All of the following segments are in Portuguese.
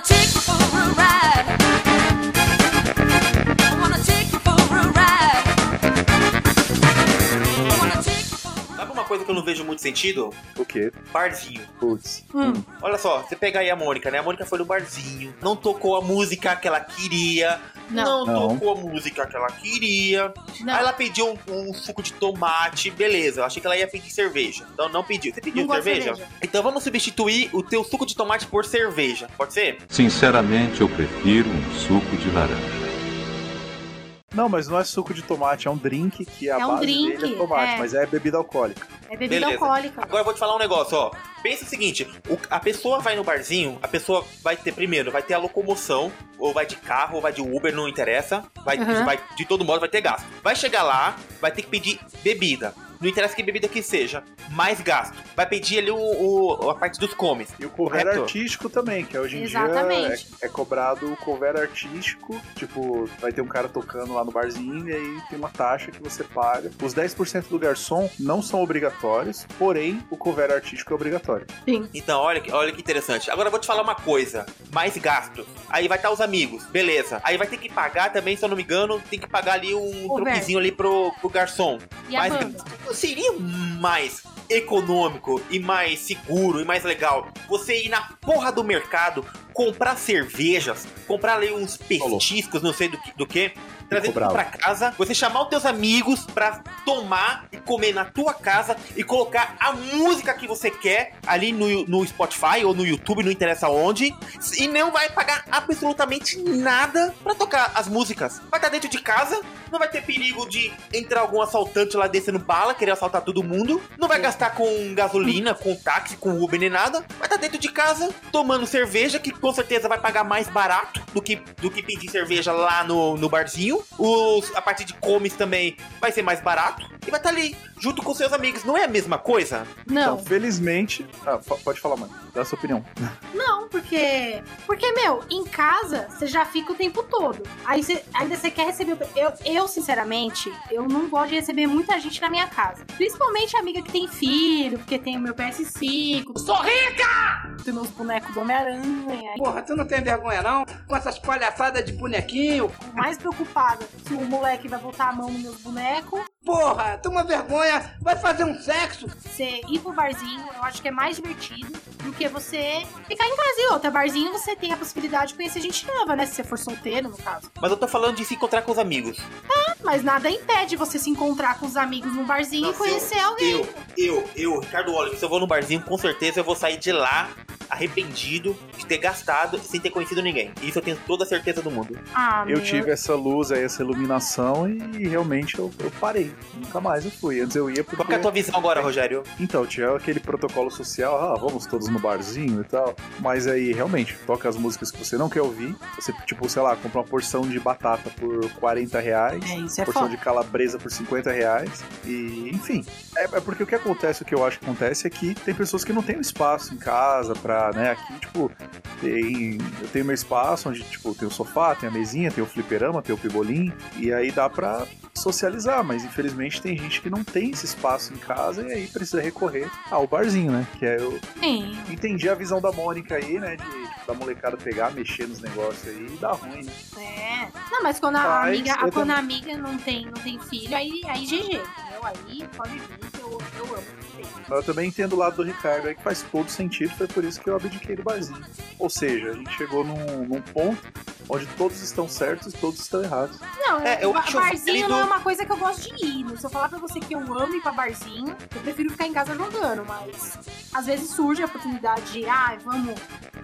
wanna take vejo muito sentido? O quê? Barzinho. Putz. Hum. Olha só, você pega aí a Mônica, né? A Mônica foi no barzinho, não tocou a música que ela queria. Não. Não. tocou a música que ela queria. Não. Aí ela pediu um, um suco de tomate, beleza. Eu achei que ela ia pedir cerveja. Então não pediu. Você pediu de cerveja? cerveja. Então vamos substituir o teu suco de tomate por cerveja. Pode ser? Sinceramente, eu prefiro um suco de laranja. Não, mas não é suco de tomate, é um drink que a É um base drink, dele é tomate, é. mas é bebida alcoólica. É bebida Beleza. alcoólica. Agora eu vou te falar um negócio, ó. Pensa o seguinte, o- a pessoa vai no barzinho, a pessoa vai ter, primeiro, vai ter a locomoção, ou vai de carro, ou vai de Uber, não interessa. Vai, Uhum. vai- de todo modo vai ter gasto. Vai chegar lá, vai ter que pedir bebida. Não interessa que bebida que seja, mais gasto. Vai pedir ali o, o- a parte dos comes. E o cover Correto. artístico também, que hoje em Exatamente. dia é, é cobrado o cover artístico. Tipo, vai ter um cara tocando lá no barzinho e aí tem uma taxa que você paga. Os 10% do garçom não são obrigatórios, porém o cover artístico é obrigatório. Sim. Então, olha, que- olha que interessante. Agora eu vou te falar uma coisa. Mais gasto. Aí vai estar os amigos, beleza. Aí vai ter que pagar também, se eu não me engano, tem que pagar ali um troquezinho ali pro, pro garçom. E mais gasto. Seria mais econômico e mais seguro e mais legal você ir na porra do mercado comprar cervejas, comprar ali uns petiscos, não sei do que, do que trazer tudo bravo. pra casa, você chamar os teus amigos pra tomar e comer na tua casa e colocar a música que você quer ali no, no Spotify ou no YouTube, não interessa onde, e não vai pagar absolutamente nada pra tocar as músicas. Vai estar dentro de casa, não vai ter perigo de entrar algum assaltante lá descendo bala, querer assaltar todo mundo, não vai gastar com gasolina, com táxi, com Uber nem nada, vai estar dentro de casa tomando cerveja, que com certeza vai pagar mais barato do que, do que pedir cerveja lá no, no barzinho. Os, a parte de comes também vai ser mais barato e vai estar ali junto com seus amigos. Não é a mesma coisa? Não. Então, felizmente. Ah, po- pode falar, mano. Dá a sua opinião. Não, porque. Porque, meu, em casa você já fica o tempo todo. Aí você, ainda você quer receber. Eu, eu, sinceramente, eu não gosto de receber muita gente na minha casa. Principalmente amiga que tem filho, porque tem o meu PS5. Sou rica! Tem meus bonecos do Homem-Aranha. Porra, tu não tem vergonha não? Com essas palhaçadas de bonequinho? Mais preocupada se o moleque vai botar a mão nos meus bonecos. Porra, toma vergonha, vai fazer um sexo? Você ir pro barzinho, eu acho que é mais divertido do que você ficar em casa. E outra, barzinho você tem a possibilidade de conhecer gente nova, né? Se você for solteiro, no caso. Mas eu tô falando de se encontrar com os amigos. Mas nada impede você se encontrar com os amigos no barzinho Não, e conhecer eu, alguém. Eu, eu, eu, Ricardo Oliver, se eu vou no barzinho, com certeza eu vou sair de lá arrependido de ter gastado sem ter conhecido ninguém. Isso eu tenho toda a certeza do mundo. Ah, Eu meu. tive essa luz aí, essa iluminação e realmente eu, eu parei. Nunca mais eu fui. Antes eu ia porque. Qual que é a tua visão agora, Rogério? Então, tinha aquele protocolo social, ah, vamos todos no barzinho e tal. Mas aí, realmente, toca as músicas que você não quer ouvir. Você, tipo, sei lá, compra uma porção de batata por 40 reais. É, isso é porção foda. de calabresa por 50 reais. E, enfim. É, é porque o que acontece, o que eu acho que acontece é que tem pessoas que não têm um espaço em casa pra, né? Aqui, tipo, tem. Eu tenho meu espaço onde, tipo, tem o sofá, tem a mesinha, tem o fliperama, tem o pibolim. E aí dá pra socializar, mas infelizmente tem gente que não tem esse espaço em casa e aí precisa recorrer ao barzinho, né? Que é eu Sim. entendi a visão da Mônica aí, né? De tipo, da molecada pegar, mexer nos negócios aí e dar ruim, né? É. Não, mas quando a Mas amiga, eu quando a amiga não tem, não tem filho, aí, aí GG, entendeu? Aí pode vir que eu, eu amo. Eu também entendo o lado do Ricardo aí que faz todo sentido, foi por isso que eu abdiquei do barzinho. Ou seja, a gente chegou num, num ponto onde todos estão certos e todos estão errados. Não, É, eu acho barzinho não é uma coisa que eu gosto de ir. Se eu falar pra você que eu amo ir pra barzinho, eu prefiro ficar em casa jogando, mas às vezes surge a oportunidade de, ah, vamos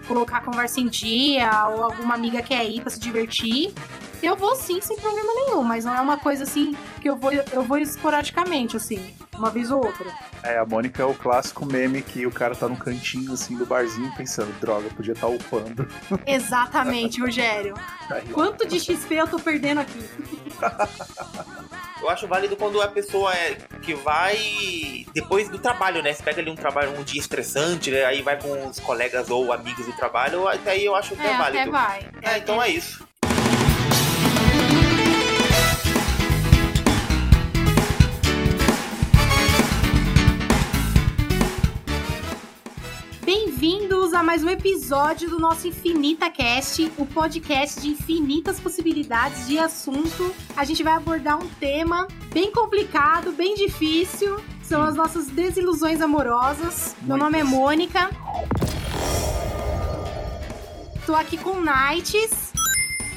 colocar a conversa em dia, ou alguma amiga quer ir pra se divertir. Eu vou sim, sem problema nenhum, mas não é uma coisa assim que eu vou, eu vou esporadicamente, assim, uma vez ou outra. É, a Mônica é o clássico meme que o cara tá num cantinho assim do barzinho pensando, droga, podia estar upando. Exatamente, Rogério. Aí, Quanto de XP eu tô perdendo aqui? Eu acho válido quando a pessoa é que vai depois do trabalho, né? Você pega ali um trabalho, um dia estressante, né? Aí vai com os colegas ou amigos do trabalho, até aí eu acho que é, É, válido. até vai. É, então é isso. Bem-vindos a mais um episódio do nosso Infinita Cast, o podcast de infinitas possibilidades de assunto. A gente vai abordar um tema bem complicado, bem difícil. São as nossas desilusões amorosas. Meu nome é Mônica. Tô aqui com Nights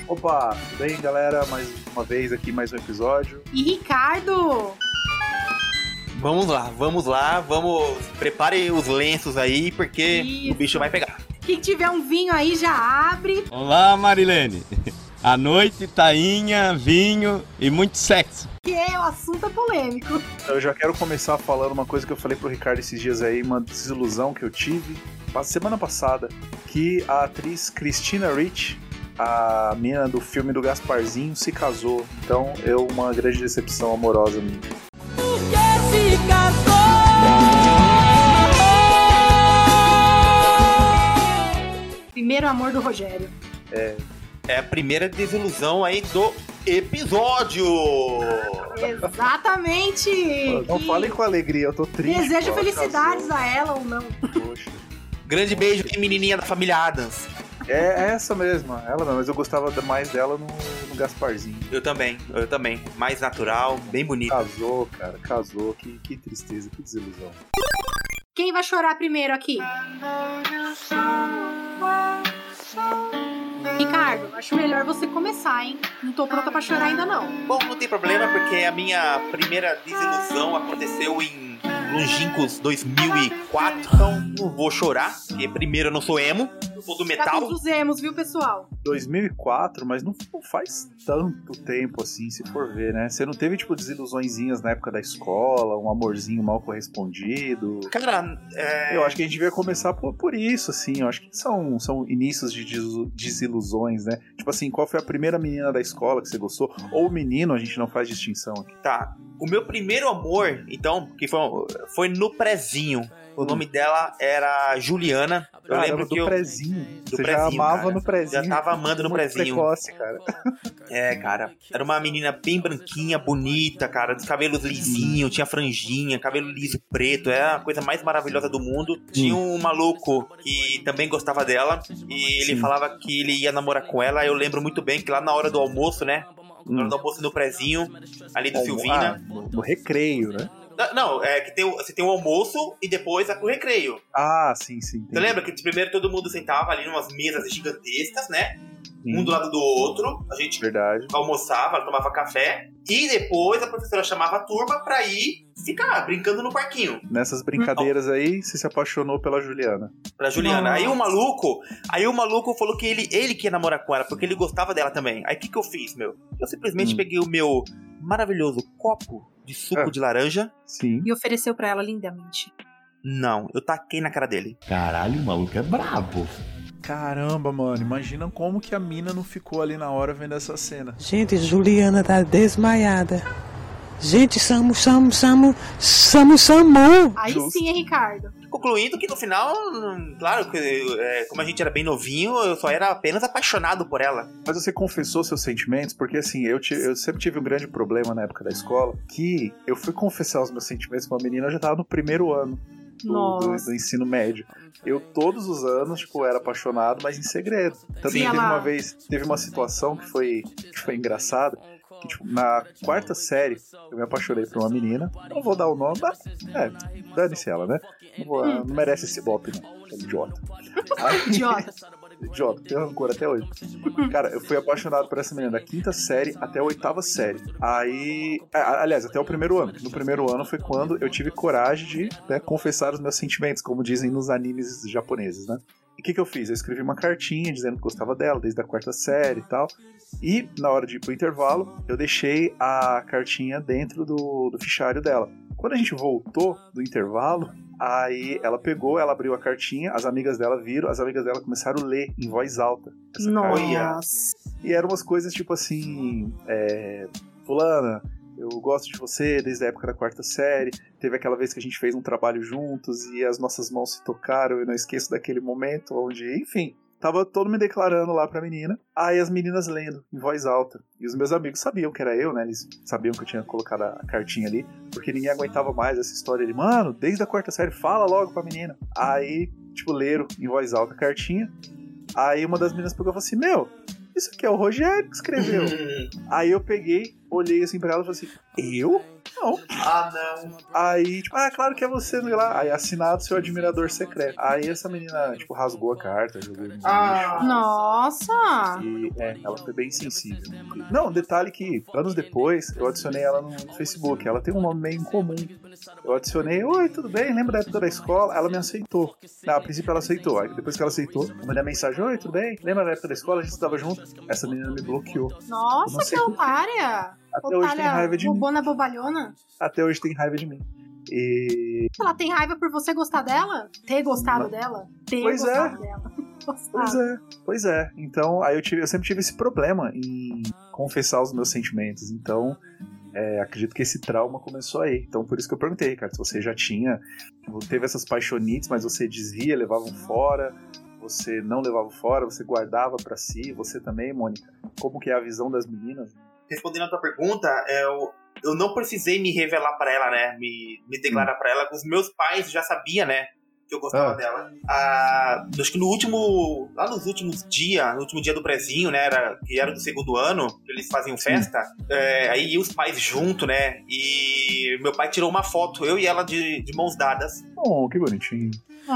Opa, tudo bem, galera? Mais uma vez aqui, mais um episódio. e Ricardo. Vamos lá, vamos lá, vamos. Prepare os lenços aí, porque Isso. o bicho vai pegar. Quem tiver um vinho aí já abre. Olá, Marilene. À noite, tainha, vinho e muito sexo. Que o assunto é polêmico. Eu já quero começar falando uma coisa que eu falei pro Ricardo esses dias aí, uma desilusão que eu tive semana passada, que a atriz Christina Ricci, a menina do filme do Gasparzinho, se casou. Então, eu uma grande decepção amorosa minha. Primeiro amor do Rogério. É a primeira desilusão aí do episódio. Exatamente. Não Que falem com alegria, eu tô triste. Desejo ela felicidades casou. a ela ou não. Poxa. Grande beijo menininha da família Adams. É essa mesma, ela não, mas eu gostava mais dela no, no Gasparzinho. Eu também, eu também. Mais natural, bem bonita. Casou, cara, casou. Que, que tristeza, que desilusão. Quem vai chorar primeiro aqui? Ricardo, acho melhor você começar, hein? Não tô pronta pra chorar ainda não. Bom, não tem problema, porque a minha primeira desilusão aconteceu em longínquos 2004, então não vou chorar, porque primeiro eu não sou emo, eu sou do Tá metal. todos os emos, viu, pessoal? 2004, mas não, faz tanto tempo assim, se for ver, né? Você não teve, tipo, desilusõezinhas na época da escola, um amorzinho mal correspondido? Cara, é, Eu acho que a gente devia começar por, por isso, assim. Eu acho que são, são inícios de desilusões, né? Tipo assim, qual foi a primeira menina da escola que você gostou? Ou menino, a gente não faz distinção aqui. tá. O meu primeiro amor, então, que foi, foi no prezinho. O nome dela era Juliana. Eu Caramba, lembro do que eu prezinho. do você já prezinho, amava cara. no prezinho. já tava amando no prezinho. precoce, cara. É, cara. Era uma menina bem branquinha, bonita, cara, dos cabelos lisinhos, tinha franjinha, cabelo liso preto, é a coisa mais maravilhosa do mundo. Tinha um maluco que também gostava dela e ele Sim. falava que ele ia namorar com ela. Eu lembro muito bem que lá na hora do almoço, né? Na hora do almoço no prezinho, ali do Ah, Silvina. no, no recreio, né? Não, é que tem, você tem o almoço e depois o recreio. Ah, sim, sim. Você lembra que primeiro todo mundo sentava ali em umas mesas gigantescas, né? Sim, Um do lado do outro. A gente Verdade. almoçava, tomava café e depois a professora chamava a turma pra ir ficar brincando no parquinho Nessas brincadeiras aí, você se apaixonou pela Juliana. pra Juliana. Nossa. Aí o maluco, aí o maluco falou que ele, ele que ia namorar com ela porque ele gostava dela também. Aí o que que eu fiz, meu? Eu simplesmente Hum. peguei o meu maravilhoso copo de suco É. de laranja. Sim. E ofereceu pra ela lindamente. Não, eu taquei na cara dele. Caralho, o maluco é brabo. Caramba, mano, imagina como que a mina não ficou ali na hora vendo essa cena. Gente, Juliana tá desmaiada. Gente, Samu, Samu, Samu, Samu, Samu. Aí Justo. sim, hein, Ricardo? Concluindo que no final, claro, que, é, como a gente era bem novinho, eu só era apenas apaixonado por ela. Mas você confessou seus sentimentos? Porque assim, eu, ti- eu sempre tive um grande problema na época da escola, que eu fui confessar os meus sentimentos pra uma menina, eu já tava no primeiro ano do, do- do ensino médio. Eu todos os anos, tipo, era apaixonado, mas em segredo. Também Sim, teve ela- uma vez, teve uma situação que foi, que foi engraçada. Que, tipo, na quarta série, eu me apaixonei por uma menina. Não vou dar o nome, mas, é, dane-se ela, né? Não, vou- Hum. não merece esse bope, não. É idiota. Aí- Idiota. Idiota, tenho rancor até hoje. Cara, eu fui apaixonado por essa menina da quinta série até a oitava série. Aí. a- Aliás, até o primeiro ano. No primeiro ano foi quando eu tive coragem de né, confessar os meus sentimentos, como dizem nos animes japoneses, né? E o que, que eu fiz? Eu escrevi uma cartinha dizendo que gostava dela desde a quarta série e tal. E na hora de ir pro intervalo, eu deixei a cartinha dentro do, do fichário dela. Quando a gente voltou do intervalo, aí ela pegou, ela abriu a cartinha, as amigas dela viram, as amigas dela começaram a ler em voz alta. essa cartinha. Nossa. E eram umas coisas tipo assim: é, Fulana, eu gosto de você desde a época da quarta série. Teve aquela vez que a gente fez um trabalho juntos e as nossas mãos se tocaram. Eu não esqueço daquele momento onde, enfim. tava todo me declarando lá pra menina. Aí as meninas lendo em voz alta. E os meus amigos sabiam que era eu, né? Eles sabiam que eu tinha colocado a cartinha ali, porque ninguém aguentava mais essa história ali. Mano, desde a quarta série, fala logo pra menina. Aí, tipo, leram em voz alta a cartinha. Aí uma das meninas pegou e falou assim: Meu, isso aqui é o Rogério que escreveu. Aí eu peguei, olhei assim pra ela e falei assim: Eu? Não. Ah, não. Aí, tipo, ah, claro que é você, não sei lá. Aí assinado seu admirador secreto. Aí essa menina, tipo, rasgou a carta, jogou no Ah. lixo. Nossa! E é, ela foi bem sensível. Não, detalhe que anos depois eu adicionei ela no Facebook. Ela tem um nome meio incomum. Eu adicionei, oi, tudo bem? Lembra da época da escola? Ela me aceitou. Não, a princípio ela aceitou. Aí depois que ela aceitou, eu mandei a mensagem, oi, tudo bem? Lembra da época da escola? A gente estava junto. Essa menina me bloqueou. Nossa, que otária! Até hoje tem raiva de mim. bobona bobalhona. Até hoje tem raiva de mim. E. Ela tem raiva por você gostar dela? Ter gostado Não. dela? Ter Pois é. gostado dela. Pois é, pois é. Então, aí eu, tive, eu sempre tive esse problema em confessar os meus sentimentos. Então, é, acredito que esse trauma começou aí. Então, por isso que eu perguntei, cara, se você já tinha, teve essas paixonites, mas você dizia, levavam fora, você não levava fora, você guardava pra si, você também, Mônica. Como que é a visão das meninas? Respondendo a tua pergunta, eu, eu não precisei me revelar pra ela, né? Me, me declarar pra ela. Os meus pais já sabiam, né? Que eu gostava Ah. dela. Ah, acho que no último. Lá nos últimos dias, no último dia do prezinho, né? Era, que era do segundo ano, que eles faziam festa. é, aí iam os pais junto, né? E meu pai tirou uma foto, eu e ela de, de mãos dadas. Oh, que bonitinho.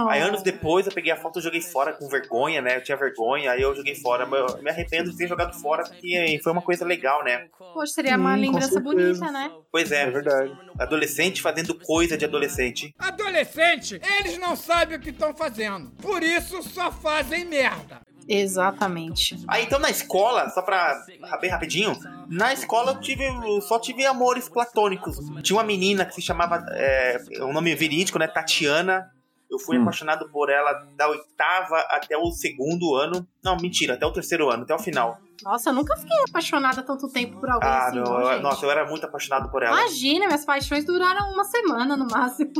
Aí anos depois eu peguei a foto e joguei fora com vergonha, né? Eu tinha vergonha, aí eu joguei fora. Mas eu me arrependo de ter jogado fora, porque foi uma coisa legal, né? Poxa, seria uma com lembrança bonita, né? Pois É é, verdade. adolescente fazendo coisa de adolescente. Adolescente, eles não sabem o que estão fazendo. Por isso só fazem merda. Exatamente. Aí então na escola, só pra bem rapidinho, na escola eu tive, eu só tive amores platônicos. Tinha uma menina que se chamava, é, um nome verídico, né? Tatiana. Eu fui Hum. apaixonado por ela da oitava até o segundo ano. Não, mentira, até o terceiro ano, até o final. Nossa, eu nunca fiquei apaixonada tanto tempo por alguém Ah, assim, meu, não, eu- nossa, eu era muito apaixonado por ela. Imagina, minhas paixões duraram uma semana no máximo.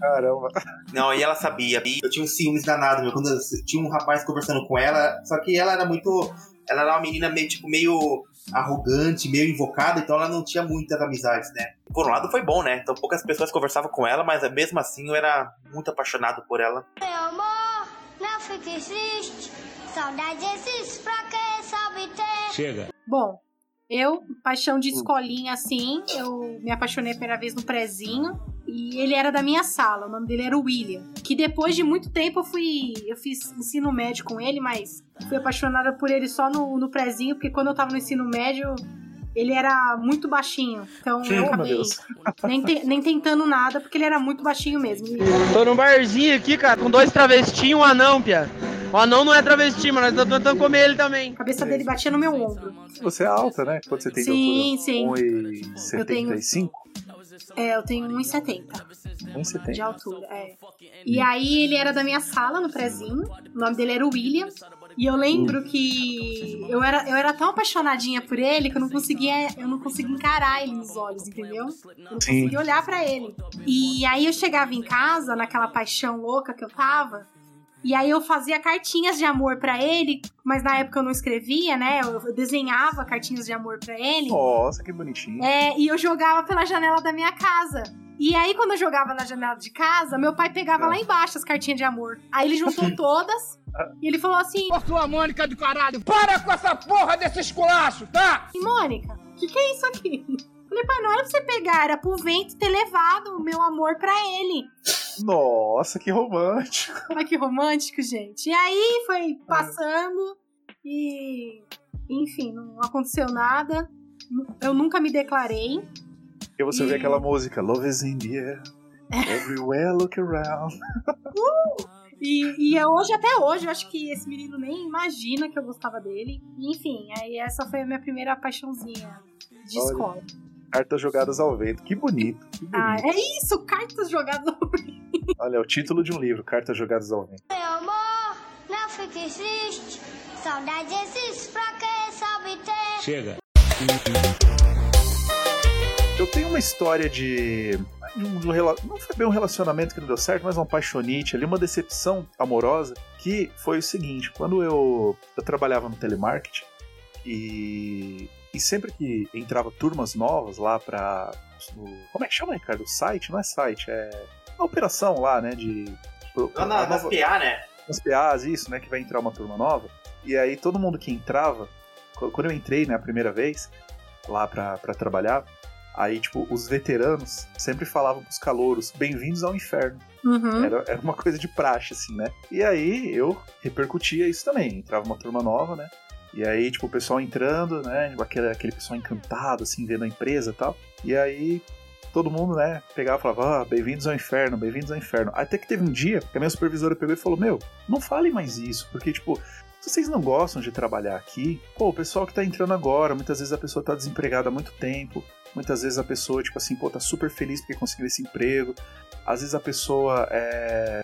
Caramba. Não, e ela sabia. E eu tinha um ciúmes danado, meu. Quando eu- tinha um rapaz conversando com ela, só que ela era muito. Ela era uma menina meio, tipo, meio arrogante, meio invocada, então ela não tinha muitas amizades, né? Por um lado foi bom, né? Então poucas pessoas conversavam com ela, mas mesmo assim eu era muito apaixonado por ela. Meu amor, não fique triste. Saudade existe pra quem sabe ter. Chega. Bom, eu, paixão Hum. de escolinha assim, eu me apaixonei a primeira vez no prezinho. E ele era da minha sala, o nome dele era William. Que depois de muito tempo eu fui. Eu fiz ensino médio com ele, mas fui apaixonada por ele só no, no prezinho, porque quando eu tava no ensino médio, ele era muito baixinho. Então eu Oh, meu acabei nem, te- nem tentando nada, porque ele era muito baixinho mesmo. Tô num barzinho aqui, cara, com dois travestis e um anão, pia. O anão não é travesti, mas nós estamos tentando comer ele também. a cabeça dele batia no meu ombro. Você é alta, né? Quanto você tem Sim, de sim. altura? Eu tenho- 1,75? É, eu tenho 1,70 de 1,70. altura, é. E aí ele era da minha sala, no prezinho. O nome dele era William. E eu lembro que eu era, eu era tão apaixonadinha por ele que eu não conseguia, eu não conseguia encarar ele nos olhos, entendeu? Eu não conseguia olhar pra ele. E aí eu chegava em casa, naquela paixão louca que eu tava, e aí eu fazia cartinhas de amor pra ele, mas na época eu não escrevia, né? Eu desenhava cartinhas de amor pra ele. Nossa, que bonitinho. É, e eu jogava pela janela da minha casa. E aí, quando eu jogava na janela de casa, meu pai pegava É. lá embaixo as cartinhas de amor. Aí ele juntou todas e ele falou assim: Ô, sua Mônica do caralho, para com essa porra desse esculacho, tá? Mônica, o que, que é isso aqui? Falei, pai, não era pra você pegar, era pro vento ter levado o meu amor pra ele. Nossa, que romântico. Olha que romântico, gente. E aí foi passando e. Enfim, não aconteceu nada. Eu nunca me declarei. E você vê aquela música, Love is in the air. Everywhere look around. E, e é hoje, até hoje, eu acho que esse menino nem imagina que eu gostava dele. E, enfim, aí essa foi a minha primeira paixãozinha de Olha. escola. Cartas jogadas ao vento. Que bonito. Que bonito. Ah, é isso, cartas jogadas. Olha, é o título de um livro, Cartas jogadas ao vento. Meu amor, não fique triste. Saudade existe pra quem sabe ter. Chega. Eu tenho uma história de de um, não foi bem um relacionamento que não deu certo, mas uma paixonite ali, uma decepção amorosa, que foi o seguinte, quando eu, eu trabalhava no telemarketing e, e sempre que entrava turmas novas lá pra... no- como é que chama, Ricardo? Site? Não é site, é a operação lá, né, de... Lá na, a nas nova- PA, né? nas PAs, isso, né? Que vai entrar uma turma nova. E aí todo mundo que entrava, qu- quando eu entrei, né, a primeira vez, lá pra, pra trabalhar, aí, tipo, os veteranos sempre falavam pros calouros, bem-vindos ao inferno. Uhum. Era, era uma coisa de praxe, assim, né? E aí eu repercutia isso também. Entrava uma turma nova, né? E aí, tipo, o pessoal entrando, né? tipo, Aquele, aquele pessoal encantado, assim, vendo a empresa e tal. E aí todo mundo, né, pegava e falava, ah, bem-vindos ao inferno, bem-vindos ao inferno. Até que teve um dia que a minha supervisora pegou e falou, meu, não falem mais isso, porque, tipo, se vocês não gostam de trabalhar aqui, pô, o pessoal que tá entrando agora, muitas vezes a pessoa tá desempregada há muito tempo, muitas vezes a pessoa, tipo assim, pô, tá super feliz porque conseguiu esse emprego, às vezes a pessoa é.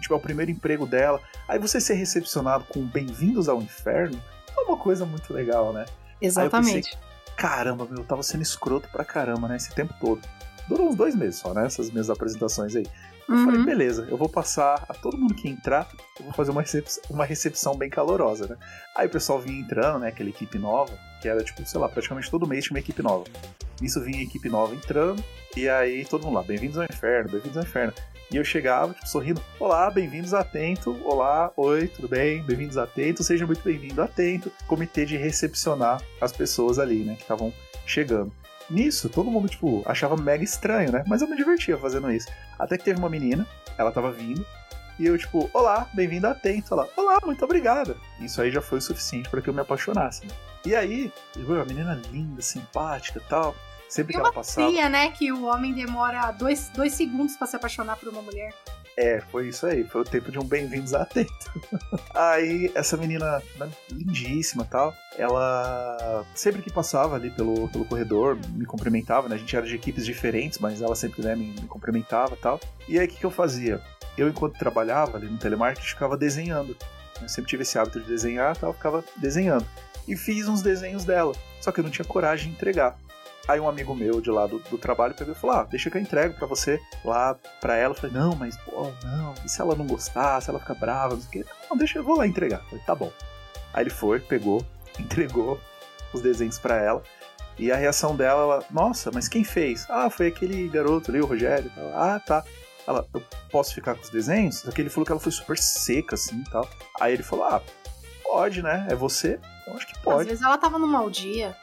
Tipo, é o primeiro emprego dela. Aí você ser recepcionado com bem-vindos ao inferno é uma coisa muito legal, né? Exatamente. Aí eu pensei, caramba, meu, eu tava sendo escroto pra caramba, né? Esse tempo todo. Durou uns dois meses só, né? Essas minhas apresentações aí. Eu Uhum. falei, beleza, eu vou passar a todo mundo que entrar, eu vou fazer uma, recep- uma recepção bem calorosa, né? Aí o pessoal vinha entrando, né? Aquela equipe nova, que era tipo, sei lá, praticamente todo mês tinha uma equipe nova. Nisso vinha a equipe nova entrando, e aí todo mundo lá, bem-vindos ao inferno, bem-vindos ao inferno. E eu chegava, tipo, sorrindo, olá, bem-vindos a Atento, olá, oi, tudo bem, bem-vindos a Atento, seja muito bem-vindo a Atento. Comitê de recepcionar as pessoas ali, né, que estavam chegando. Nisso, todo mundo, tipo, achava mega estranho, né? Mas eu me divertia fazendo isso. Até que teve uma menina, ela tava vindo, e eu, tipo, olá, bem-vindo a Atento. Ela, olá, muito obrigada. Isso aí já foi o suficiente para que eu me apaixonasse, né? E aí, viu, a menina linda, simpática e tal. Sempre que ela passava. Tia, né? Que o homem demora dois, dois segundos pra se apaixonar por uma mulher. É, foi isso aí, foi o tempo de um bem-vindos a Atento. aí, essa menina né, lindíssima tal, ela sempre que passava ali pelo, pelo corredor, me cumprimentava, né? A gente era de equipes diferentes, mas ela sempre né, me, me cumprimentava tal. E aí, o que, que eu fazia? Eu, enquanto trabalhava ali no telemarketing, ficava desenhando. Eu sempre tive esse hábito de desenhar tal, ficava desenhando. E fiz uns desenhos dela, só que eu não tinha coragem de entregar. Aí um amigo meu de lá do, do trabalho pegou e falou: Ah, deixa que eu entrego pra você lá pra ela. Eu falei: Não, mas pô, não, e se ela não gostar, se ela ficar brava, não sei o quê. Não, deixa eu vou lá entregar. Eu falei: Tá bom. Aí ele foi, pegou, entregou os desenhos pra ela. E a reação dela, ela, nossa, mas quem fez? Ah, foi aquele garoto ali, o Rogério. e tal. Ah, tá. Ela, eu posso ficar com os desenhos? Só que ele falou que ela foi super seca, assim e tal. Aí ele falou: Ah, pode, né? É você? Eu acho que Às pode. vezes ela tava num mau dia.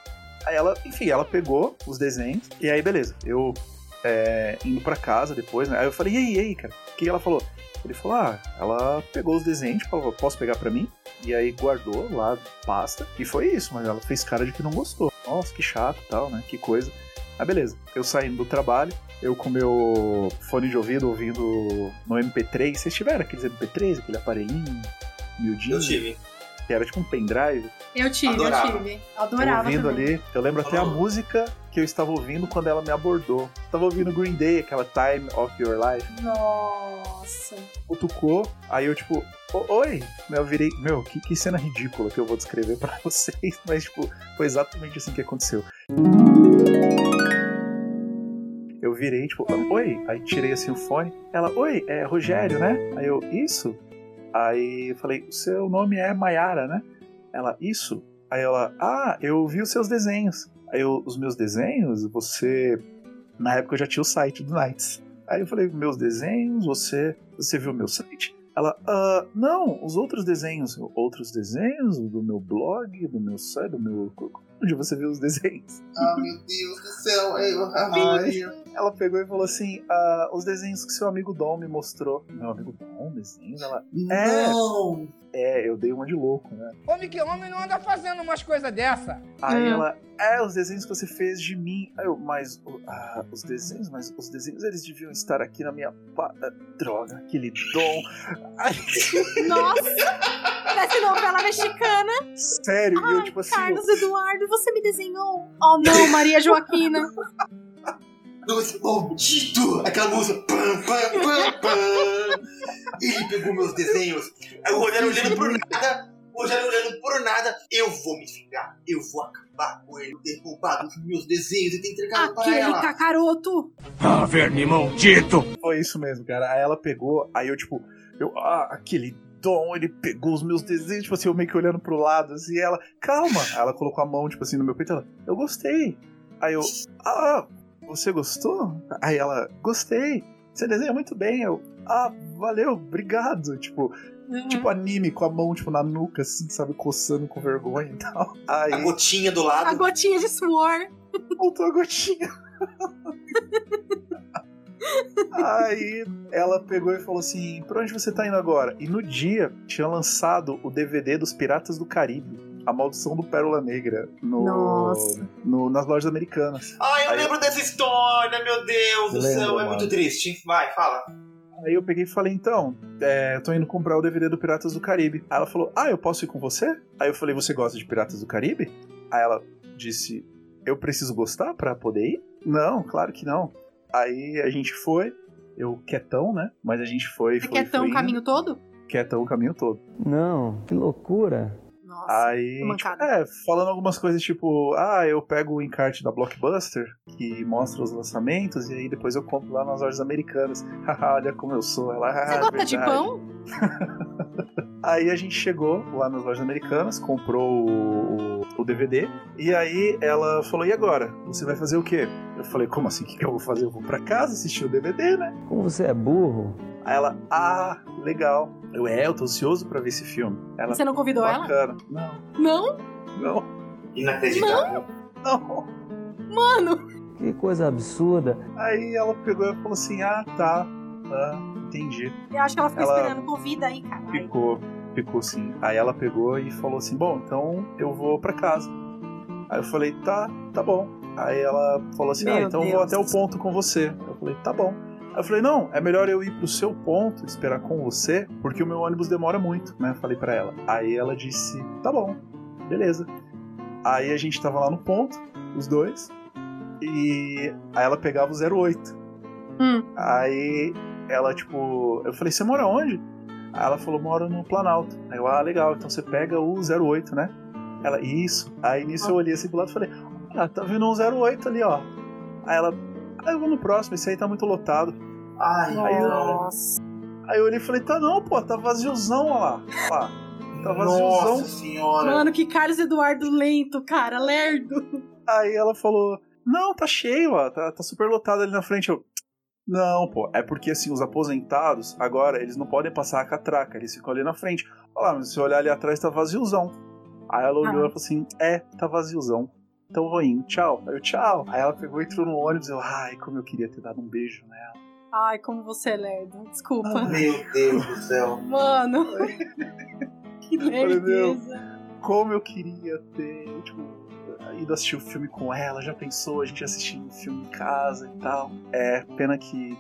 Aí ela, enfim, ela pegou os desenhos, e aí beleza, eu é, indo pra casa depois, né? Aí eu falei, e aí, e aí, cara? O que ela falou? Ele falou, ah, ela pegou os desenhos, falou, posso pegar pra mim? E aí guardou lá, pasta, e foi isso, mas ela fez cara de que não gostou. Nossa, que chato tal, né? Que coisa. Aí beleza, eu saindo do trabalho, eu com meu fone de ouvido ouvindo no MP3, vocês tiveram aqueles MP3, aquele aparelhinho miudinho? Eu tive. Que era tipo um pendrive. Eu tive, Adorava. eu tive. Eu Adorava ouvindo também. ali, eu lembro até a música que eu estava ouvindo quando ela me abordou. Tava ouvindo Green Day, aquela Time of Your Life. Nossa. Cutucou, aí eu tipo, "O- oi! Eu virei, meu, que, que cena ridícula que eu vou descrever pra vocês, mas tipo, foi exatamente assim que aconteceu. Eu virei, tipo, oi! Aí tirei assim o fone. Ela, oi, é Rogério, né? Aí eu, isso? Aí eu falei, o seu nome é Maiara, né? Ela, isso? Aí ela, ah, eu vi os seus desenhos. Aí eu, os meus desenhos, você. Na época eu já tinha o site do Nights. Aí eu falei, meus desenhos, você. Você viu meu site? Ela, ah, não, os outros desenhos. Outros desenhos do meu blog, do meu site, do meu. Onde você viu os desenhos? Ah, meu Deus do céu. Eu, Aí ela pegou e falou assim: ah, os desenhos que seu amigo Dom me mostrou. Meu amigo Dom, desenhos? Ela. É, Não. é, eu dei uma de louco, né? Homem que homem não anda fazendo umas coisas dessa. Aí Hum. ela, é, os desenhos que você fez de mim. Aí eu, mas ah, os desenhos, mas os desenhos eles deviam estar aqui na minha. Pa... ah, Droga, aquele dom. Ai, Nossa! Parece novela mexicana. sério, e eu tipo assim. Carlos Eduardo, você me desenhou. Oh não, Maria Joaquina. Doce maldito! Aquela música. Pam, pam, pam, pam. Ele pegou meus desenhos. O Rogério olhando pro nada. o Jair olhando por nada. Eu vou me vingar. Eu vou acabar com ele, ter roubado os meus desenhos e ter entregado para Aquele ela. cacaroto. Ah, verme maldito! Foi isso mesmo, cara. Aí ela pegou, aí eu, tipo, eu, ah, aquele Dom, ele pegou os meus desenhos, tipo assim, eu meio que olhando pro lado, assim, e ela, calma. Aí ela colocou a mão, tipo assim, no meu peito, ela, eu gostei. Aí eu, ah, você gostou? Aí ela, gostei. Você desenha muito bem. Eu, ah, valeu, obrigado. Tipo, Uhum. tipo anime com a mão, tipo, na nuca, assim, sabe, coçando com vergonha e tal. Aí, A gotinha do lado. A gotinha de suor. voltou a gotinha. Aí ela pegou e falou assim: Pra onde você tá indo agora? E no dia tinha lançado o DVD dos Piratas do Caribe, A Maldição do Pérola Negra, no, no- nas lojas americanas. Ai, eu Aí- lembro dessa história, meu Deus do Lembro, céu. É mano. muito triste. Vai, fala. Aí eu peguei e falei: Então, é, eu tô indo comprar o DVD do Piratas do Caribe. Aí ela falou: Ah, eu posso ir com você? Aí eu falei: Você gosta de Piratas do Caribe? Aí ela disse: Eu preciso gostar pra poder ir? Não, claro que não. Aí a gente foi, eu quietão, né? Mas a gente foi. Você foi quer tão foi o caminho todo? quietão o caminho todo. Não, que loucura. Nossa. Aí, tipo, é, falando algumas coisas tipo, ah, eu pego o encarte da Blockbuster, que mostra os lançamentos, e aí depois eu compro lá nas lojas americanas. Haha, olha como eu sou. Ela, Você "Ah, gosta de verdade." pão? Aí a gente chegou lá nas lojas americanas, comprou o- o DVD, e aí ela falou, e agora? Você vai fazer o quê? Eu falei, como assim? O que, que eu vou fazer? Eu vou pra casa assistir o DVD, né? Como você é burro. Aí ela, ah, legal. Eu, é, eu tô ansioso pra ver esse filme. Ela, Você não convidou ela? bacana. Não, Não? não, Inacreditável. não. Mano! Que coisa absurda. Aí ela pegou e falou assim: Ah, tá. Ah, entendi. Eu acho que ela ficou Ela- esperando. Convida aí, cara. Ficou, ficou sim. Aí ela pegou e falou assim: Bom, então eu vou pra casa. Aí eu falei: Tá, tá bom. Aí ela falou assim: Ah, então eu vou Deus. até o ponto com você. Eu falei: Tá bom. Aí eu falei: Não, é melhor eu ir pro seu ponto, esperar com você, porque o meu ônibus demora muito, né? Falei pra ela. Aí ela disse: Tá bom, beleza. Aí a gente tava lá no ponto, os dois, e aí ela pegava o 08. Hum. Aí ela, tipo, eu falei, você mora onde? Aí ela falou, moro no Planalto. Aí eu, ah, legal, então você pega o 08, né? Ela, isso. Aí nisso eu olhei assim pro lado e falei, ah, tá vindo um 08 ali, ó. Aí ela, ah, eu vou no próximo, esse aí tá muito lotado. Ai, Aí Nossa. aí eu olhei e falei, tá não, pô, tá vaziozão, ó lá. Ó lá. Tá Nossa vaziozão. senhora. Mano, que Carlos Eduardo lento, cara. Lerdo. Aí ela falou: Não, tá cheio, ó, tá, tá super lotado ali na frente. Eu, não, pô, é porque assim, os aposentados, agora, eles não podem passar a catraca, eles ficam ali na frente. Olha lá, mas se olhar ali atrás, tá vaziozão. Aí ela olhou Ah. e falou assim: É, tá vaziozão. Eu vou indo, tchau. Aí eu, tchau. Aí ela pegou e entrou no ônibus e eu, ai, como eu queria ter dado um beijo nela. Ai, como você é lerdo. Desculpa. Meu Deus do céu. Mano. que lerdeza. Como eu queria ter, tipo, ido assistir o filme com ela, já pensou, a gente assistindo o filme em casa e tal. É, pena que,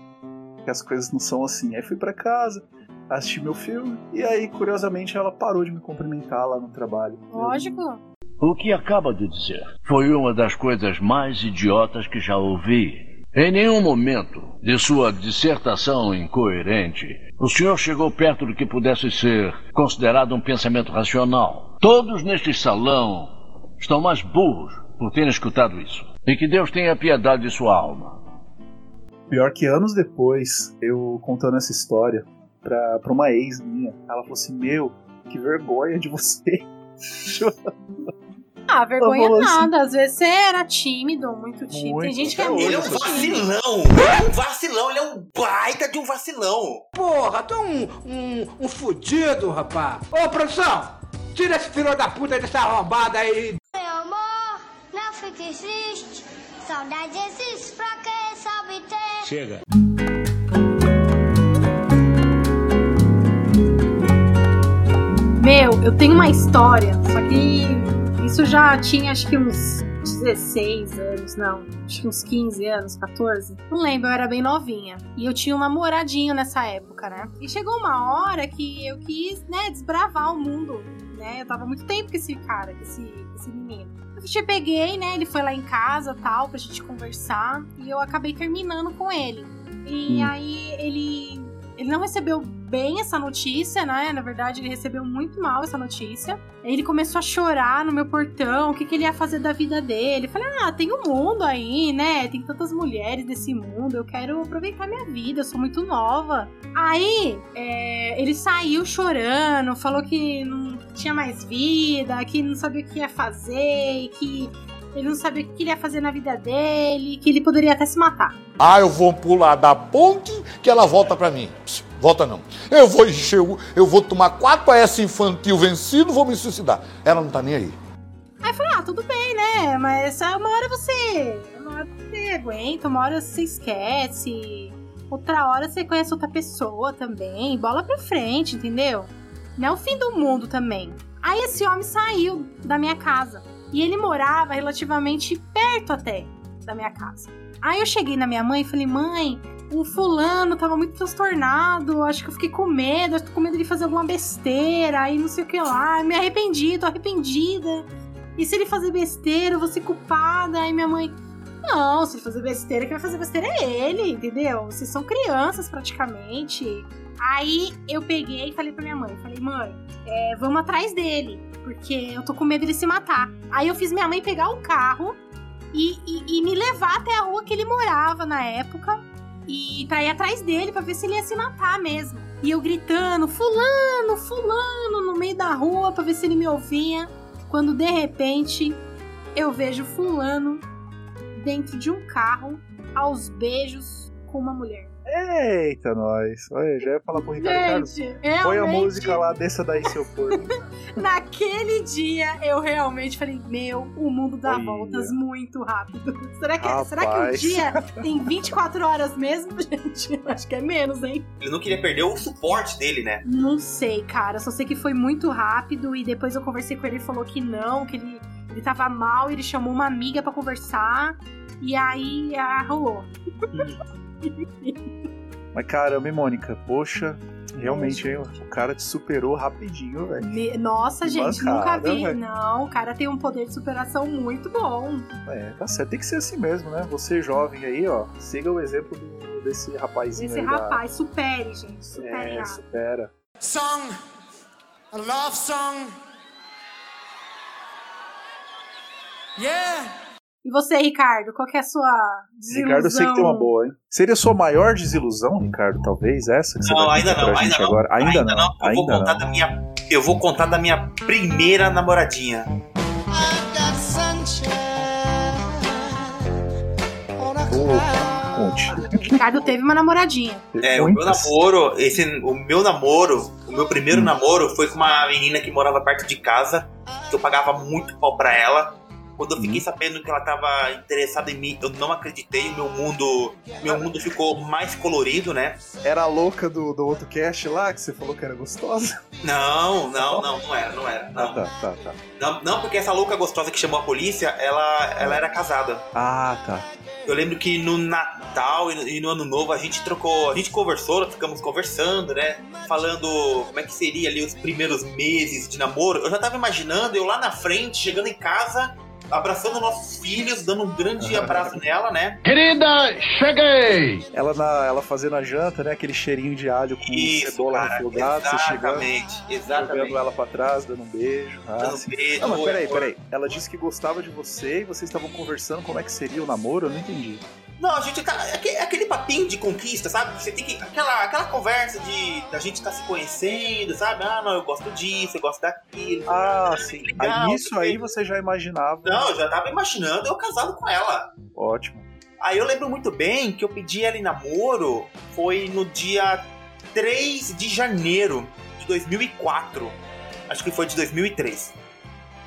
que as coisas não são assim. Aí fui pra casa, assisti meu filme, e aí, curiosamente, ela parou de me cumprimentar lá no trabalho. Lógico. O que acaba de dizer foi uma das coisas mais idiotas que já ouvi. Em nenhum momento de sua dissertação incoerente, o senhor chegou perto do que pudesse ser considerado um pensamento racional. Todos neste salão estão mais burros por terem escutado isso. E que Deus tenha piedade de sua alma. Pior que anos depois, eu contando essa história pra, pra uma ex minha, ela falou assim: Meu, que vergonha de você. Ah, vergonha assim- nada. Às vezes você era tímido, muito tímido. Muito, Tem gente que é até muito Ele é um vacilão. Ele é um vacilão. Ele é um baita de um vacilão. Porra, tu é um, um, um fudido, rapaz. Ô, produção, tira esse filho da puta dessa arrombada aí. Meu amor, não fique triste. Saudade existe pra quem sabe ter. Chega. Meu, eu tenho uma história, só que isso já tinha acho que uns 16 anos, não, acho que uns 15 anos, 14. Não lembro, eu era bem novinha. E eu tinha um namoradinho nessa época, né? E chegou uma hora que eu quis, né, desbravar o mundo, né? Eu tava muito tempo com esse cara, com esse, com esse menino. Eu te peguei, né? Ele foi lá em casa tal, pra gente conversar. E eu acabei terminando com ele. E Hum. aí ele. Ele não recebeu bem essa notícia, né? Na verdade, ele recebeu muito mal essa notícia. Ele começou a chorar no meu portão, o que, que ele ia fazer da vida dele. Eu falei, ah, tem um mundo aí, né? Tem tantas mulheres desse mundo, eu quero aproveitar minha vida, eu sou muito nova. Aí, é, ele saiu chorando, falou que não tinha mais vida, que não sabia o que ia fazer, que ele não sabia o que ele ia fazer na vida dele, que ele poderia até se matar. Ah, eu vou pular da ponte que ela volta pra mim. Pss, volta não. Eu vou encher, eu vou tomar 4S infantil vencido, vou me suicidar. Ela não tá nem aí. Aí eu falei, ah, tudo bem, né? Mas uma hora você. Uma hora você aguenta, uma hora você esquece. Outra hora você conhece outra pessoa também. Bola pra frente, entendeu? Não é o fim do mundo também. Aí esse homem saiu da minha casa. E ele morava relativamente perto até da minha casa. Aí eu cheguei na minha mãe e falei, mãe, o fulano tava muito transtornado, acho que eu fiquei com medo, acho que tô com medo de fazer alguma besteira, aí não sei o que lá, me arrependi, tô arrependida. E se ele fazer besteira, eu vou ser culpada. Aí minha mãe, não, se ele fazer besteira, quem vai fazer besteira é ele, entendeu? Vocês são crianças praticamente. Aí eu peguei e falei pra minha mãe, falei, mãe, é, vamos atrás dele, porque eu tô com medo dele se matar. Aí eu fiz minha mãe pegar o carro e, e- e me levar até a rua que ele morava na época e pra ir atrás dele pra ver se ele ia se matar mesmo. E eu gritando, fulano, fulano, no meio da rua pra ver se ele me ouvia. Quando de repente eu vejo fulano dentro de um carro, aos beijos, com uma mulher. Eita, nós. Olha, já ia falar pro Ricardo. Gente, Carlos, Põe a realmente- música lá, desça daí, seu porco. Naquele dia eu realmente falei: Meu, o mundo dá Olha. voltas muito rápido. Será que, será que um dia tem 24 horas mesmo, gente? Acho que é menos, hein? Ele não queria perder o suporte dele, né? Não sei, cara. Só sei que foi muito rápido e depois eu conversei com ele e falou que não, que ele, ele tava mal, ele chamou uma amiga pra conversar e aí ah, rolou. Mas caramba, Mônica? Poxa, realmente, hein, o cara te superou rapidinho, velho. Nossa, gente, nunca vi. velho. Não, o cara tem um poder de superação muito bom. É, tá certo. Tem que ser assim mesmo, né? Você jovem aí, ó, siga o exemplo do- desse rapazinho Esse aí da- rapaz, supere, gente. Supere. É, supera. Song, a love song. Yeah. E você, Ricardo, qual que é a sua desilusão? Ricardo, eu sei que tem uma boa, hein? Seria sua maior desilusão, Ricardo, talvez, essa que você Não, vai ainda não, pra ainda gente não. agora? Ainda, não, Eu vou ainda contar não. da minha. Eu vou contar da minha primeira namoradinha. Conte. Ricardo teve uma namoradinha. É, o meu namoro, esse, o meu namoro, o meu primeiro namoro foi com uma menina que morava perto de casa, que eu pagava muito pau pra ela. Quando eu fiquei sabendo que ela tava interessada em mim, eu não acreditei, o meu mundo, meu mundo ficou mais colorido, né? Era a louca do, do outro cast lá, que você falou que era gostosa? Não, não, não, não era, não era. Ah, Não, tá, tá, tá. não, não porque essa louca gostosa que chamou a polícia, ela, ela era casada. Ah, tá. Eu lembro que no Natal e no, no Ano Novo a gente trocou, a gente conversou, ficamos conversando, né? Falando como é que seria ali os primeiros meses de namoro. Eu já tava imaginando eu lá na frente, chegando em casa, abraçando nossos filhos, dando um grande abraço nela, né? Querida, cheguei! Ela, na, ela fazendo a janta, né? Aquele cheirinho de alho com cebola cara, refogada, você chegando. exatamente, exatamente. Jogando ela pra trás, dando um beijo. Ah, Dando um beijo, Não, mas peraí, peraí. Ela disse que gostava de você e vocês estavam conversando como é que seria o namoro? Eu não entendi. Não, a gente tá. é aquele, aquele papinho de conquista, sabe? Você tem que. Aquela, aquela conversa de da gente tá se conhecendo, sabe? Ah, não, eu gosto disso, eu gosto daquilo. Ah, sim. legal, Aí nisso aí você já imaginava. Não, eu já tava imaginando eu casado com ela. Ótimo. Aí eu lembro muito bem que eu pedi ela em namoro foi no dia 3 de janeiro de 2004. Acho que foi de 2003.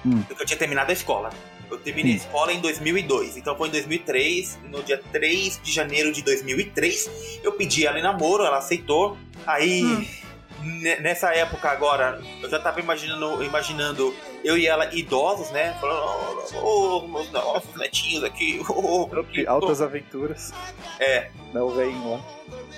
Hum. Porque eu tinha terminado a escola. Eu terminei a escola em 2002. Então foi em 2003, no dia 3 de janeiro de 2003, eu pedi ela em namoro, ela aceitou. Aí, ne- nessa época agora, eu já tava imaginando, imaginando eu e ela idosos, né? Falando, ô, oh, meus nossos netinhos aqui. ô, que- Altas aventuras. É, Não, o velhinho lá.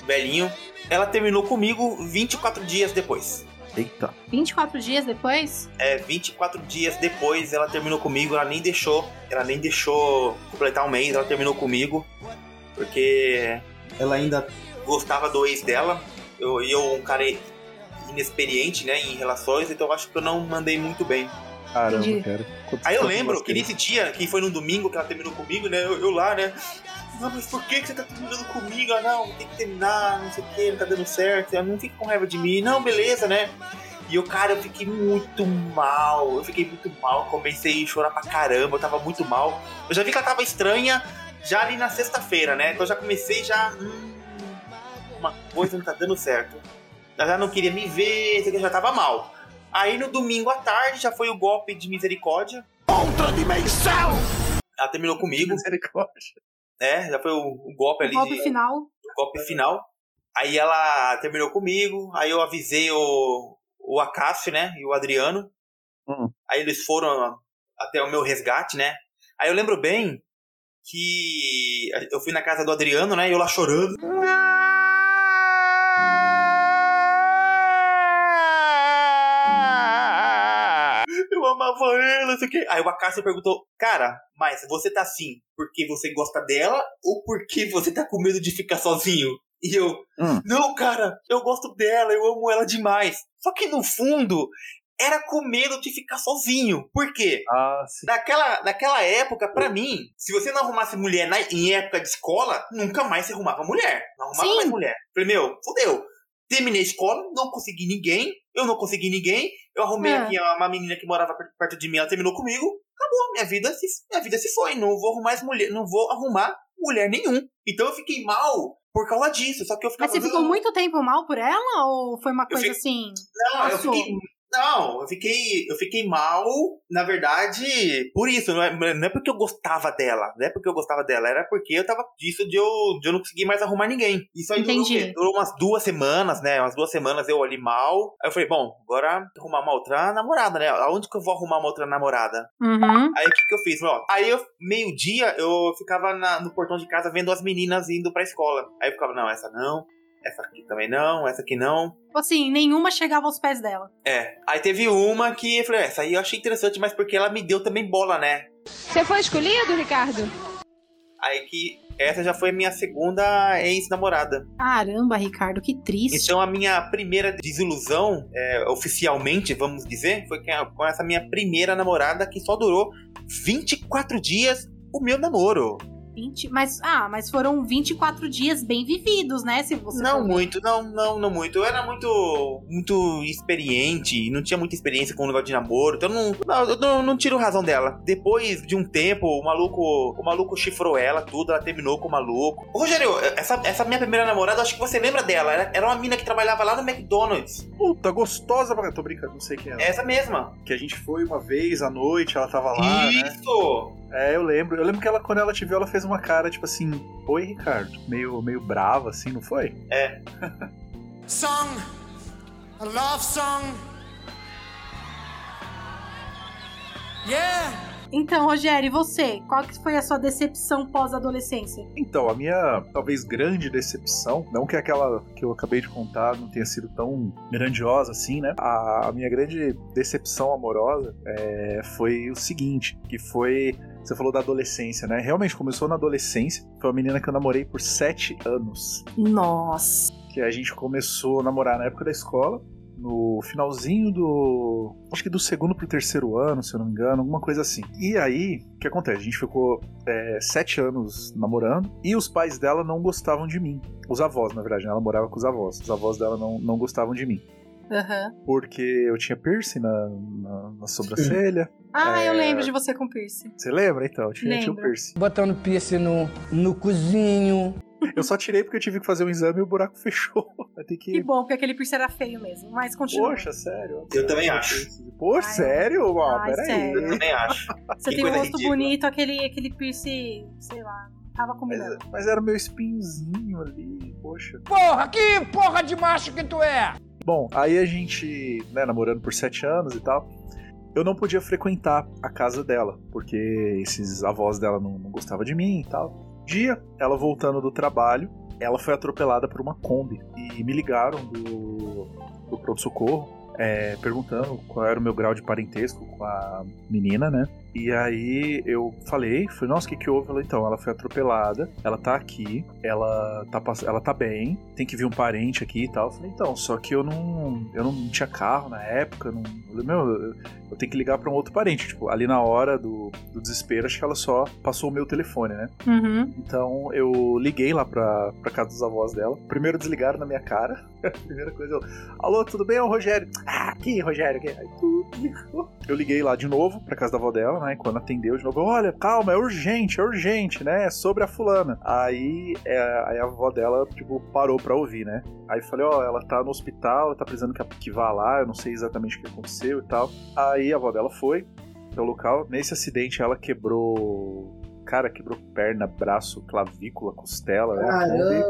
velhinho. Ela terminou comigo 24 dias depois. Eita. 24 dias depois? É, 24 dias depois ela terminou comigo, ela nem deixou, ela nem deixou completar um mês, ela terminou comigo, porque ela ainda gostava do ex dela. Eu, e eu, um cara inexperiente, né, em relações, então eu acho que eu não mandei muito bem. Caramba, cara. Quanto Aí eu lembro que nesse dia, que foi num domingo que ela terminou comigo, né? Eu, eu lá, né? Não, mas por que, que você tá terminando comigo? Ah, não, tem que terminar, não sei o que, não tá dando certo. Ela não fica com raiva de mim. Não, beleza, né? E eu, cara, eu fiquei muito mal. Eu fiquei muito mal. Comecei a chorar pra caramba. Eu tava muito mal. Eu já vi que ela tava estranha já ali na sexta-feira, né? Então eu já comecei já. Hum, uma coisa não tá dando certo. Ela já não queria me ver, eu já tava mal. Aí no domingo à tarde já foi o golpe de misericórdia. Outra dimensão! Ela terminou comigo. Misericórdia. É, já foi o, o golpe ali. O golpe de- final. o golpe final. Aí ela terminou comigo, aí eu avisei o, o Acácio, né, e o Adriano. Hum. Aí eles foram até o meu resgate, né. Aí eu lembro bem que eu fui na casa do Adriano, né, e eu lá chorando. Eu amava ela, não sei o quê. Aí o Acácio perguntou, cara, mas você tá assim porque você gosta dela ou porque você tá com medo de ficar sozinho? E eu, Hum. não, cara, eu gosto dela, eu amo ela demais. Só que no fundo, era com medo de ficar sozinho. Por quê? Ah, sim. Naquela, naquela época, pra mim, se você não arrumasse mulher na- em época de escola, nunca mais você arrumava mulher. Não arrumava Sim. mais mulher. Falei, meu, fudeu. Terminei a escola, não consegui ninguém, eu não consegui ninguém, eu arrumei É. aqui uma menina que morava per- perto de mim, ela terminou comigo, acabou, minha vida se, minha vida se foi, não vou arrumar mais mulher, não vou arrumar mulher nenhum. Então eu fiquei mal por causa disso, só que eu ficava... Mas você ficou "Não, muito tempo mal por ela? Ou foi uma coisa fico- assim? Não, eu fiquei. Não, eu fiquei, eu fiquei mal, na verdade, por isso. Não é, não é porque eu gostava dela. Não é porque eu gostava dela. Era porque eu tava disso de eu, de eu não conseguir mais arrumar ninguém. Isso aí durou, durou umas duas semanas, né? Umas duas semanas eu ali mal. Aí eu falei, bom, agora arrumar uma outra namorada, né? Aonde que eu vou arrumar uma outra namorada? Uhum. Aí o que, que eu fiz? Ó, aí eu, meio-dia, eu ficava na- no portão de casa vendo as meninas indo pra escola. Aí eu ficava, não, essa não, essa aqui também não, essa aqui não. Tipo Assim, nenhuma chegava aos pés dela. É. Aí teve uma que eu falei, "É, essa aí eu achei interessante, mas porque ela me deu também bola, né? Você foi escolhido, Ricardo? Aí que essa já foi a minha segunda ex-namorada. Caramba, Ricardo, que triste. Então a minha primeira desilusão, é, oficialmente, vamos dizer, foi com a- com essa minha primeira namorada que só durou 24 dias o meu namoro. 20, mas, ah, mas foram 24 dias bem vividos, né? Se você Não muito, não, não, não muito. Eu era muito, muito experiente, não tinha muita experiência com o negócio de namoro, então não, não, eu não, não tiro razão dela. Depois de um tempo, o maluco, o maluco chifrou ela, tudo, ela terminou com o maluco. Ô, Rogério, essa, essa minha primeira namorada, acho que você lembra dela, era, era uma mina que trabalhava lá no McDonald's. Puta, gostosa pra. Tô brincando, não sei quem é. Essa mesma. Que a gente foi uma vez à noite, ela tava lá, né? É, eu lembro. Eu lembro que ela, quando ela te viu, ela fez uma cara, tipo assim, oi, Ricardo. Meio, meio brava, assim, não foi? É. Song, a love song. Yeah. Então, Rogério, e você? Qual que foi a sua decepção pós-adolescência? Então, a minha talvez grande decepção, não que aquela que eu acabei de contar não tenha sido tão grandiosa assim, né? A, a minha grande decepção amorosa é, foi o seguinte, que foi você falou da adolescência, né? Realmente começou na adolescência. Foi uma menina que eu namorei por sete anos. Nossa. Que a gente começou a namorar na época da escola. No finalzinho do. Acho que do segundo pro terceiro ano, se eu não me engano, alguma coisa assim. E aí, o que acontece? A gente ficou é, sete anos namorando e os pais dela não gostavam de mim. Os avós, na verdade, né? ela morava com os avós. Os avós dela não, não gostavam de mim. Aham. Porque eu tinha piercing na, na, na sobrancelha. Ah, eu É, lembro de você com piercing. Você lembra então? Eu tinha, tinha um Lembro. piercing. Botando piercing no, no cozinho. Eu só tirei porque eu tive que fazer um exame e o buraco fechou. Vai ter que. Que bom, porque aquele piercing era feio mesmo. Mas continua. Poxa, sério? Eu também acho. Poxa, sério? Mano, ai, peraí. sério. Eu também acho. Você Que tem um rosto ridícula. bonito, aquele, aquele piercing, sei lá, tava combinando. Mas, mas era o meu espinhozinho ali, poxa. Porra, que porra de macho que tu é? Bom, aí a gente, né, namorando por sete anos e tal, eu não podia frequentar a casa dela, porque esses avós dela não, não gostavam de mim e tal. Dia, ela voltando do trabalho, ela foi atropelada por uma Kombi e me ligaram do, do pronto-socorro. é, perguntando qual era o meu grau de parentesco com a menina, né? E aí eu falei, falei, nossa, o que que houve? Ela, então, ela foi atropelada, ela tá aqui, ela tá, ela tá bem, tem que vir um parente aqui e tal. Eu falei, então, só que eu não, eu não tinha carro na época, não, eu meu, eu, eu tenho que ligar pra um outro parente. Tipo, ali na hora do, do desespero, acho que ela só passou o meu telefone, né? Uhum. Então eu liguei lá pra, pra casa dos avós dela. Primeiro desligaram na minha cara. Primeira coisa, eu, alô, tudo bem? É o Rogério. Ah, aqui, Rogério. Aqui. Aí. Eu liguei lá de novo pra casa da avó dela, né? Quando atendeu de novo, olha, calma, é urgente, é urgente, né? É sobre a fulana. Aí, é, aí a avó dela, tipo, parou pra ouvir, né? Aí falei, ó, ela tá no hospital, ela tá precisando que, que vá lá, eu não sei exatamente o que aconteceu e tal. Aí a avó dela foi pro local. Nesse acidente ela quebrou. Cara, quebrou perna, braço, clavícula, costela, né? A Kombi-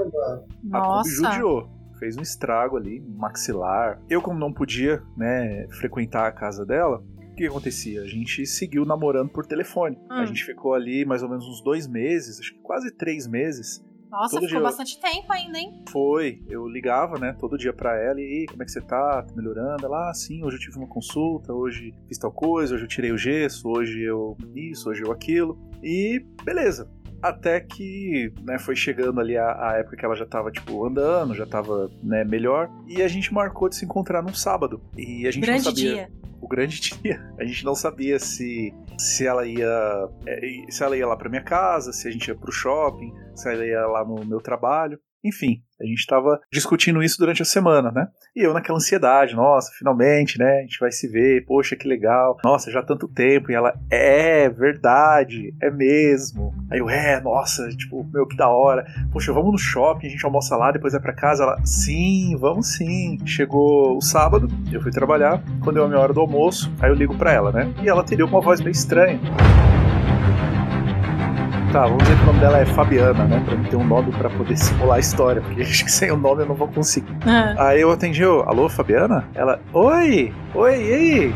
a Kombi Nossa. judiou. Fez um estrago ali, maxilar. Eu, como não podia, né, frequentar a casa dela, que acontecia? A gente seguiu namorando por telefone. A Hum. gente ficou ali mais ou menos uns dois meses, acho que quase três meses. Nossa, Todo ficou dia- bastante tempo ainda, hein? Foi, eu ligava, né, todo dia pra ela e "Ih, como é que você tá? Tá melhorando? Ela, ah, sim, hoje eu tive uma consulta, hoje fiz tal coisa, hoje eu tirei o gesso, hoje eu isso, hoje eu aquilo. E beleza. Até que, né, foi chegando ali a, a época que ela já tava, tipo, andando, já tava, né, melhor. E a gente marcou de se encontrar num sábado. E a gente Grande não sabia. dia. O grande dia. A gente não sabia se, se ela ia. é, Se ela ia lá pra minha casa, se a gente ia pro shopping, se ela ia lá no meu trabalho. Enfim, a gente tava discutindo isso durante a semana, né? E eu naquela ansiedade, nossa, finalmente, né? A gente vai se ver, poxa, que legal. Nossa, já há tanto tempo. E ela, é verdade, é mesmo. Aí eu, é, nossa, tipo, meu, que da hora. Poxa, vamos no shopping, a gente almoça lá, depois vai pra casa. Ela, sim, vamos sim. Chegou o sábado, eu fui trabalhar. Quando deu a minha hora do almoço, aí eu ligo pra ela, né? E ela com uma voz meio estranha. Tá, vamos dizer que o nome dela é Fabiana, né? Pra ter um nome pra poder simular a história, porque acho que sem o nome eu não vou conseguir. Ah. Aí eu atendi, eu, alô, Fabiana? Ela, oi, oi, e aí?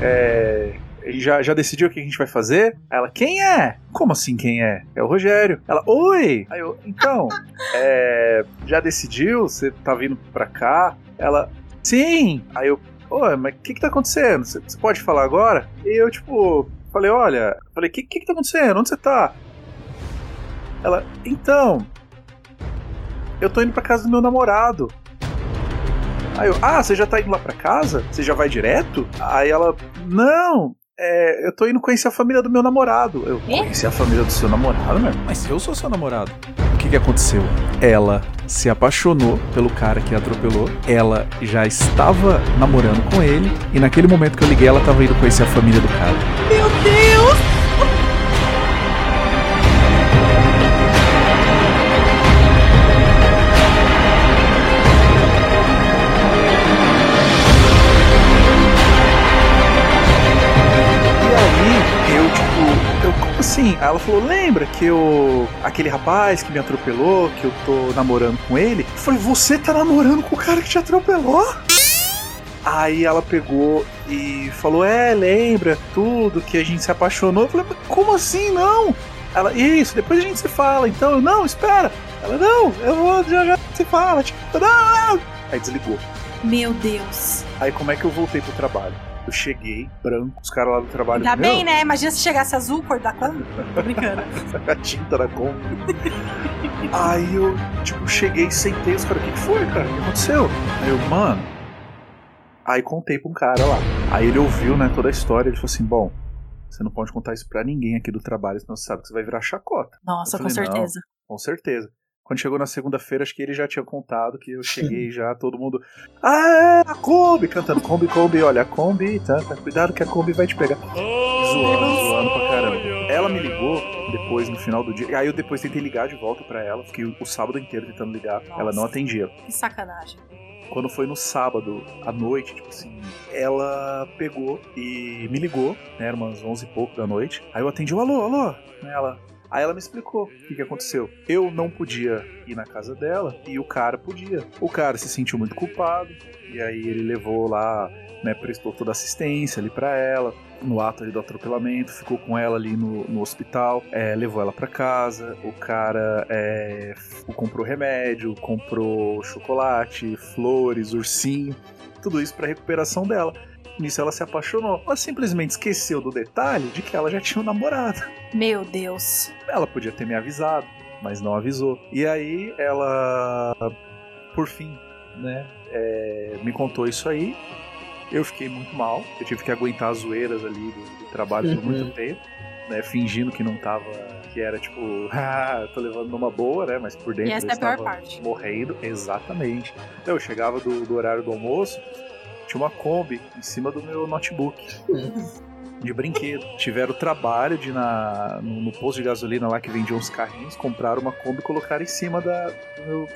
É. Já, já decidiu o que a gente vai fazer? Aí Ela, quem é? Como assim quem é? É o Rogério. Ela, oi! Aí eu, então, é, já decidiu? Você tá vindo pra cá? Ela, sim! Aí eu, oi, mas o que que tá acontecendo? Você pode falar agora? E eu, tipo, falei, olha, falei, o que, que que tá acontecendo? Onde você tá? Ela, então, eu tô indo pra casa do meu namorado. Aí eu, ah, você já tá indo lá pra casa? Você já vai direto? Aí ela, não, é, eu tô indo conhecer a família do meu namorado. Eu, conhecer a família do seu namorado, meu? Mas eu sou seu namorado. Que que aconteceu? Ela se apaixonou pelo cara que atropelou. Ela já estava namorando com ele. E naquele momento que eu liguei, ela tava indo conhecer a família do cara. Meu Deus! Ela falou: lembra que eu. aquele rapaz que me atropelou, que eu tô namorando com ele? Eu falei: você tá namorando com o cara que te atropelou? Aí ela pegou e falou: É, lembra tudo que a gente se apaixonou? Eu falei: Mas como assim não? Ela, isso, depois a gente se fala. Então, eu, não, espera. Ela, não, eu vou, já já se fala. Tipo, não, não. Aí desligou. Meu Deus. Aí como é que eu voltei pro trabalho? Eu cheguei, branco, os caras lá do trabalho. Ainda "Meu, bem, né? Imagina se chegasse azul, cor da Kombi. Tô brincando. a tinta da Kombi. Aí eu, tipo, cheguei, sentei, os caras, o que, foi, cara? O que aconteceu? Aí eu, mano. Aí contei pra um cara lá. Aí ele ouviu, né, toda a história. Ele falou assim: bom, você não pode contar isso pra ninguém aqui do trabalho, senão você sabe que você vai virar chacota. Nossa, com falei, "Não, certeza. com certeza. Quando chegou na segunda-feira, acho que ele já tinha contado que eu cheguei já, todo mundo. Ah, a Kombi! Cantando Kombi, Kombi, olha, a Kombi, tá, tá, cuidado que a Kombi vai te pegar. Zoando, zoando pra caramba. Ela me ligou depois, no final do dia. Aí eu depois tentei ligar de volta pra ela. Fiquei o sábado inteiro tentando ligar. Ela não atendia. Que sacanagem. Quando foi no sábado à noite, tipo assim, ela pegou e me ligou, né? Era umas 11 e pouco da noite. Aí eu atendi, o alô, alô. Ela, Aí ela me explicou o que, que aconteceu. Eu não podia ir na casa dela e o cara podia. O cara se sentiu muito culpado e aí ele levou lá, né, prestou toda a assistência ali pra ela no ato ali do atropelamento, ficou com ela ali no, no hospital, é, levou ela pra casa. O cara é, comprou remédio, comprou chocolate, flores, ursinho, tudo isso pra recuperação dela. Nisso ela se apaixonou. Ela simplesmente esqueceu do detalhe de que ela já tinha um namorado. Meu Deus. Ela podia ter me avisado, mas não avisou. E aí ela, por fim, né, é, me contou isso aí. Eu fiquei muito mal. Eu tive que aguentar as zoeiras ali do, do trabalho por muito tempo, né, fingindo que não tava. Que era tipo, ah, tô levando numa boa, né? Mas por dentro E essa eu é a pior estava parte. morrendo. Exatamente. Então, eu chegava do, do horário do almoço, tinha uma Kombi em cima do meu notebook. De brinquedo. Tiveram o trabalho de ir na, no, no posto de gasolina lá que vendia uns carrinhos, comprar uma Kombi e colocar em cima da, do, meu,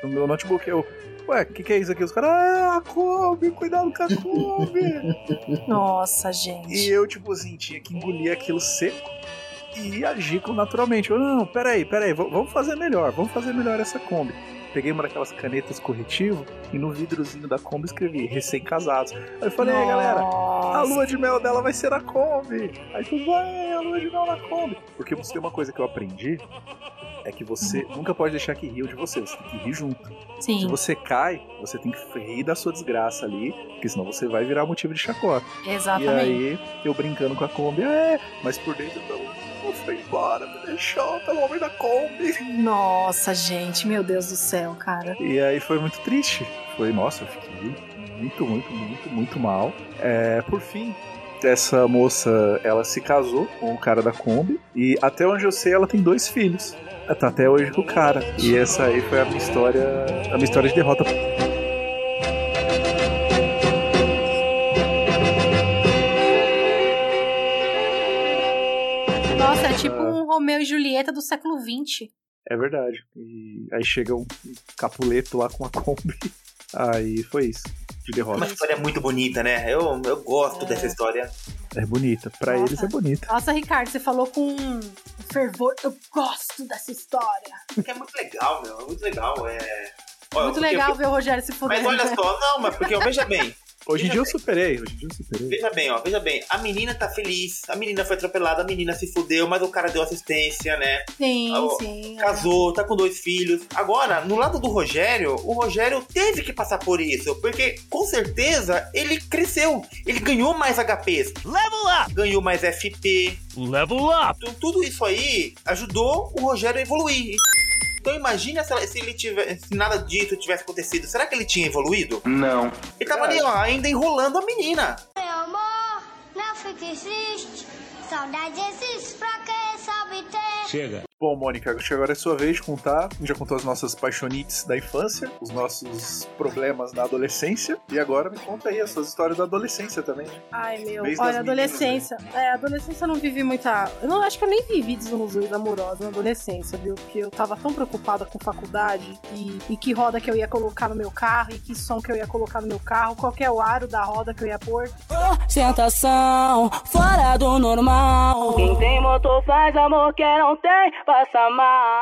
do meu notebook. Eu, ué, o que, que é isso aqui? Os caras, ah, a Kombi, cuidado com a Kombi. Nossa, gente. E eu, tipo assim, tinha que engolir aquilo seco e agir naturalmente. Eu, não, peraí, peraí, vamos fazer melhor, vamos fazer melhor essa Kombi. Peguei uma daquelas canetas corretivo e no vidrozinho da Kombi escrevi recém-casados. Aí eu falei, "Ei, galera, a lua de mel dela vai ser a Kombi. Aí tu vai, a lua de mel na Kombi. Porque você tem uma coisa que eu aprendi, é que você nunca pode deixar que riam de você, você tem que rir junto. Sim. Se você cai, você tem que rir da sua desgraça ali, porque senão você vai virar motivo de chacota. Exatamente. E aí, eu brincando com a Kombi, é, mas por dentro eu tava, "Não, foi embora, me deixou pelo homem da Kombi. Nossa, gente, meu Deus do céu, cara. E aí foi muito triste. Foi, nossa, eu fiquei muito, muito, muito, muito mal. É, por fim, essa moça, ela se casou com o cara da Kombi e até onde eu sei, ela tem dois filhos. Ela Tá até hoje com o cara. E essa aí foi a minha história, a minha história de derrota. Romeu e Julieta do século XX. É verdade. E aí chega um capuleto lá com a Kombi. Aí foi isso. De derrota. Uma história muito bonita, né? Eu, eu gosto dessa história. É bonita. Pra eles é bonita. Nossa, Ricardo, você falou com um fervor. Eu gosto dessa história. Porque é muito legal, meu. É muito legal. É. Ó, Muito legal eu- ver o Rogério se fudendo. Mas olha né? só, não, mas porque, veja bem. Hoje em dia eu bem. superei. Hoje em dia eu superei. Veja bem, ó, veja bem. A menina tá feliz, a menina foi atropelada, a menina se fudeu, mas o cara deu assistência, né? Sim, Ó, sim. Casou, tá com dois filhos. Agora, no lado do Rogério, o Rogério teve que passar por isso, porque com certeza ele cresceu. Ele ganhou mais HPs. Level up! Ganhou mais FP. Level up! Então, tudo isso aí ajudou o Rogério a evoluir. Então imagina se, se ele tiver, se nada disso tivesse acontecido, será que ele tinha evoluído? Não. Ele tava ali, ó, ainda enrolando a menina. Meu amor, não fique triste. Saudade existe pra quem sabe ter. Chega. Bom, Mônica, acho que agora é sua vez de contar. A gente já contou as nossas paixonites da infância, os nossos problemas da adolescência. E agora me conta aí as suas histórias da adolescência também. né? Ai, meu. Olha, adolescência. É, adolescência eu não vivi muita. Eu não acho que eu nem vivi desilusões amorosas na adolescência, viu? Porque eu tava tão preocupada com faculdade e, e que roda que eu ia colocar no meu carro e que som que eu ia colocar no meu carro, qual que é o aro da roda que eu ia pôr. Sentação fora do normal. Quem tem motor faz amor, quem não tem, passa mal.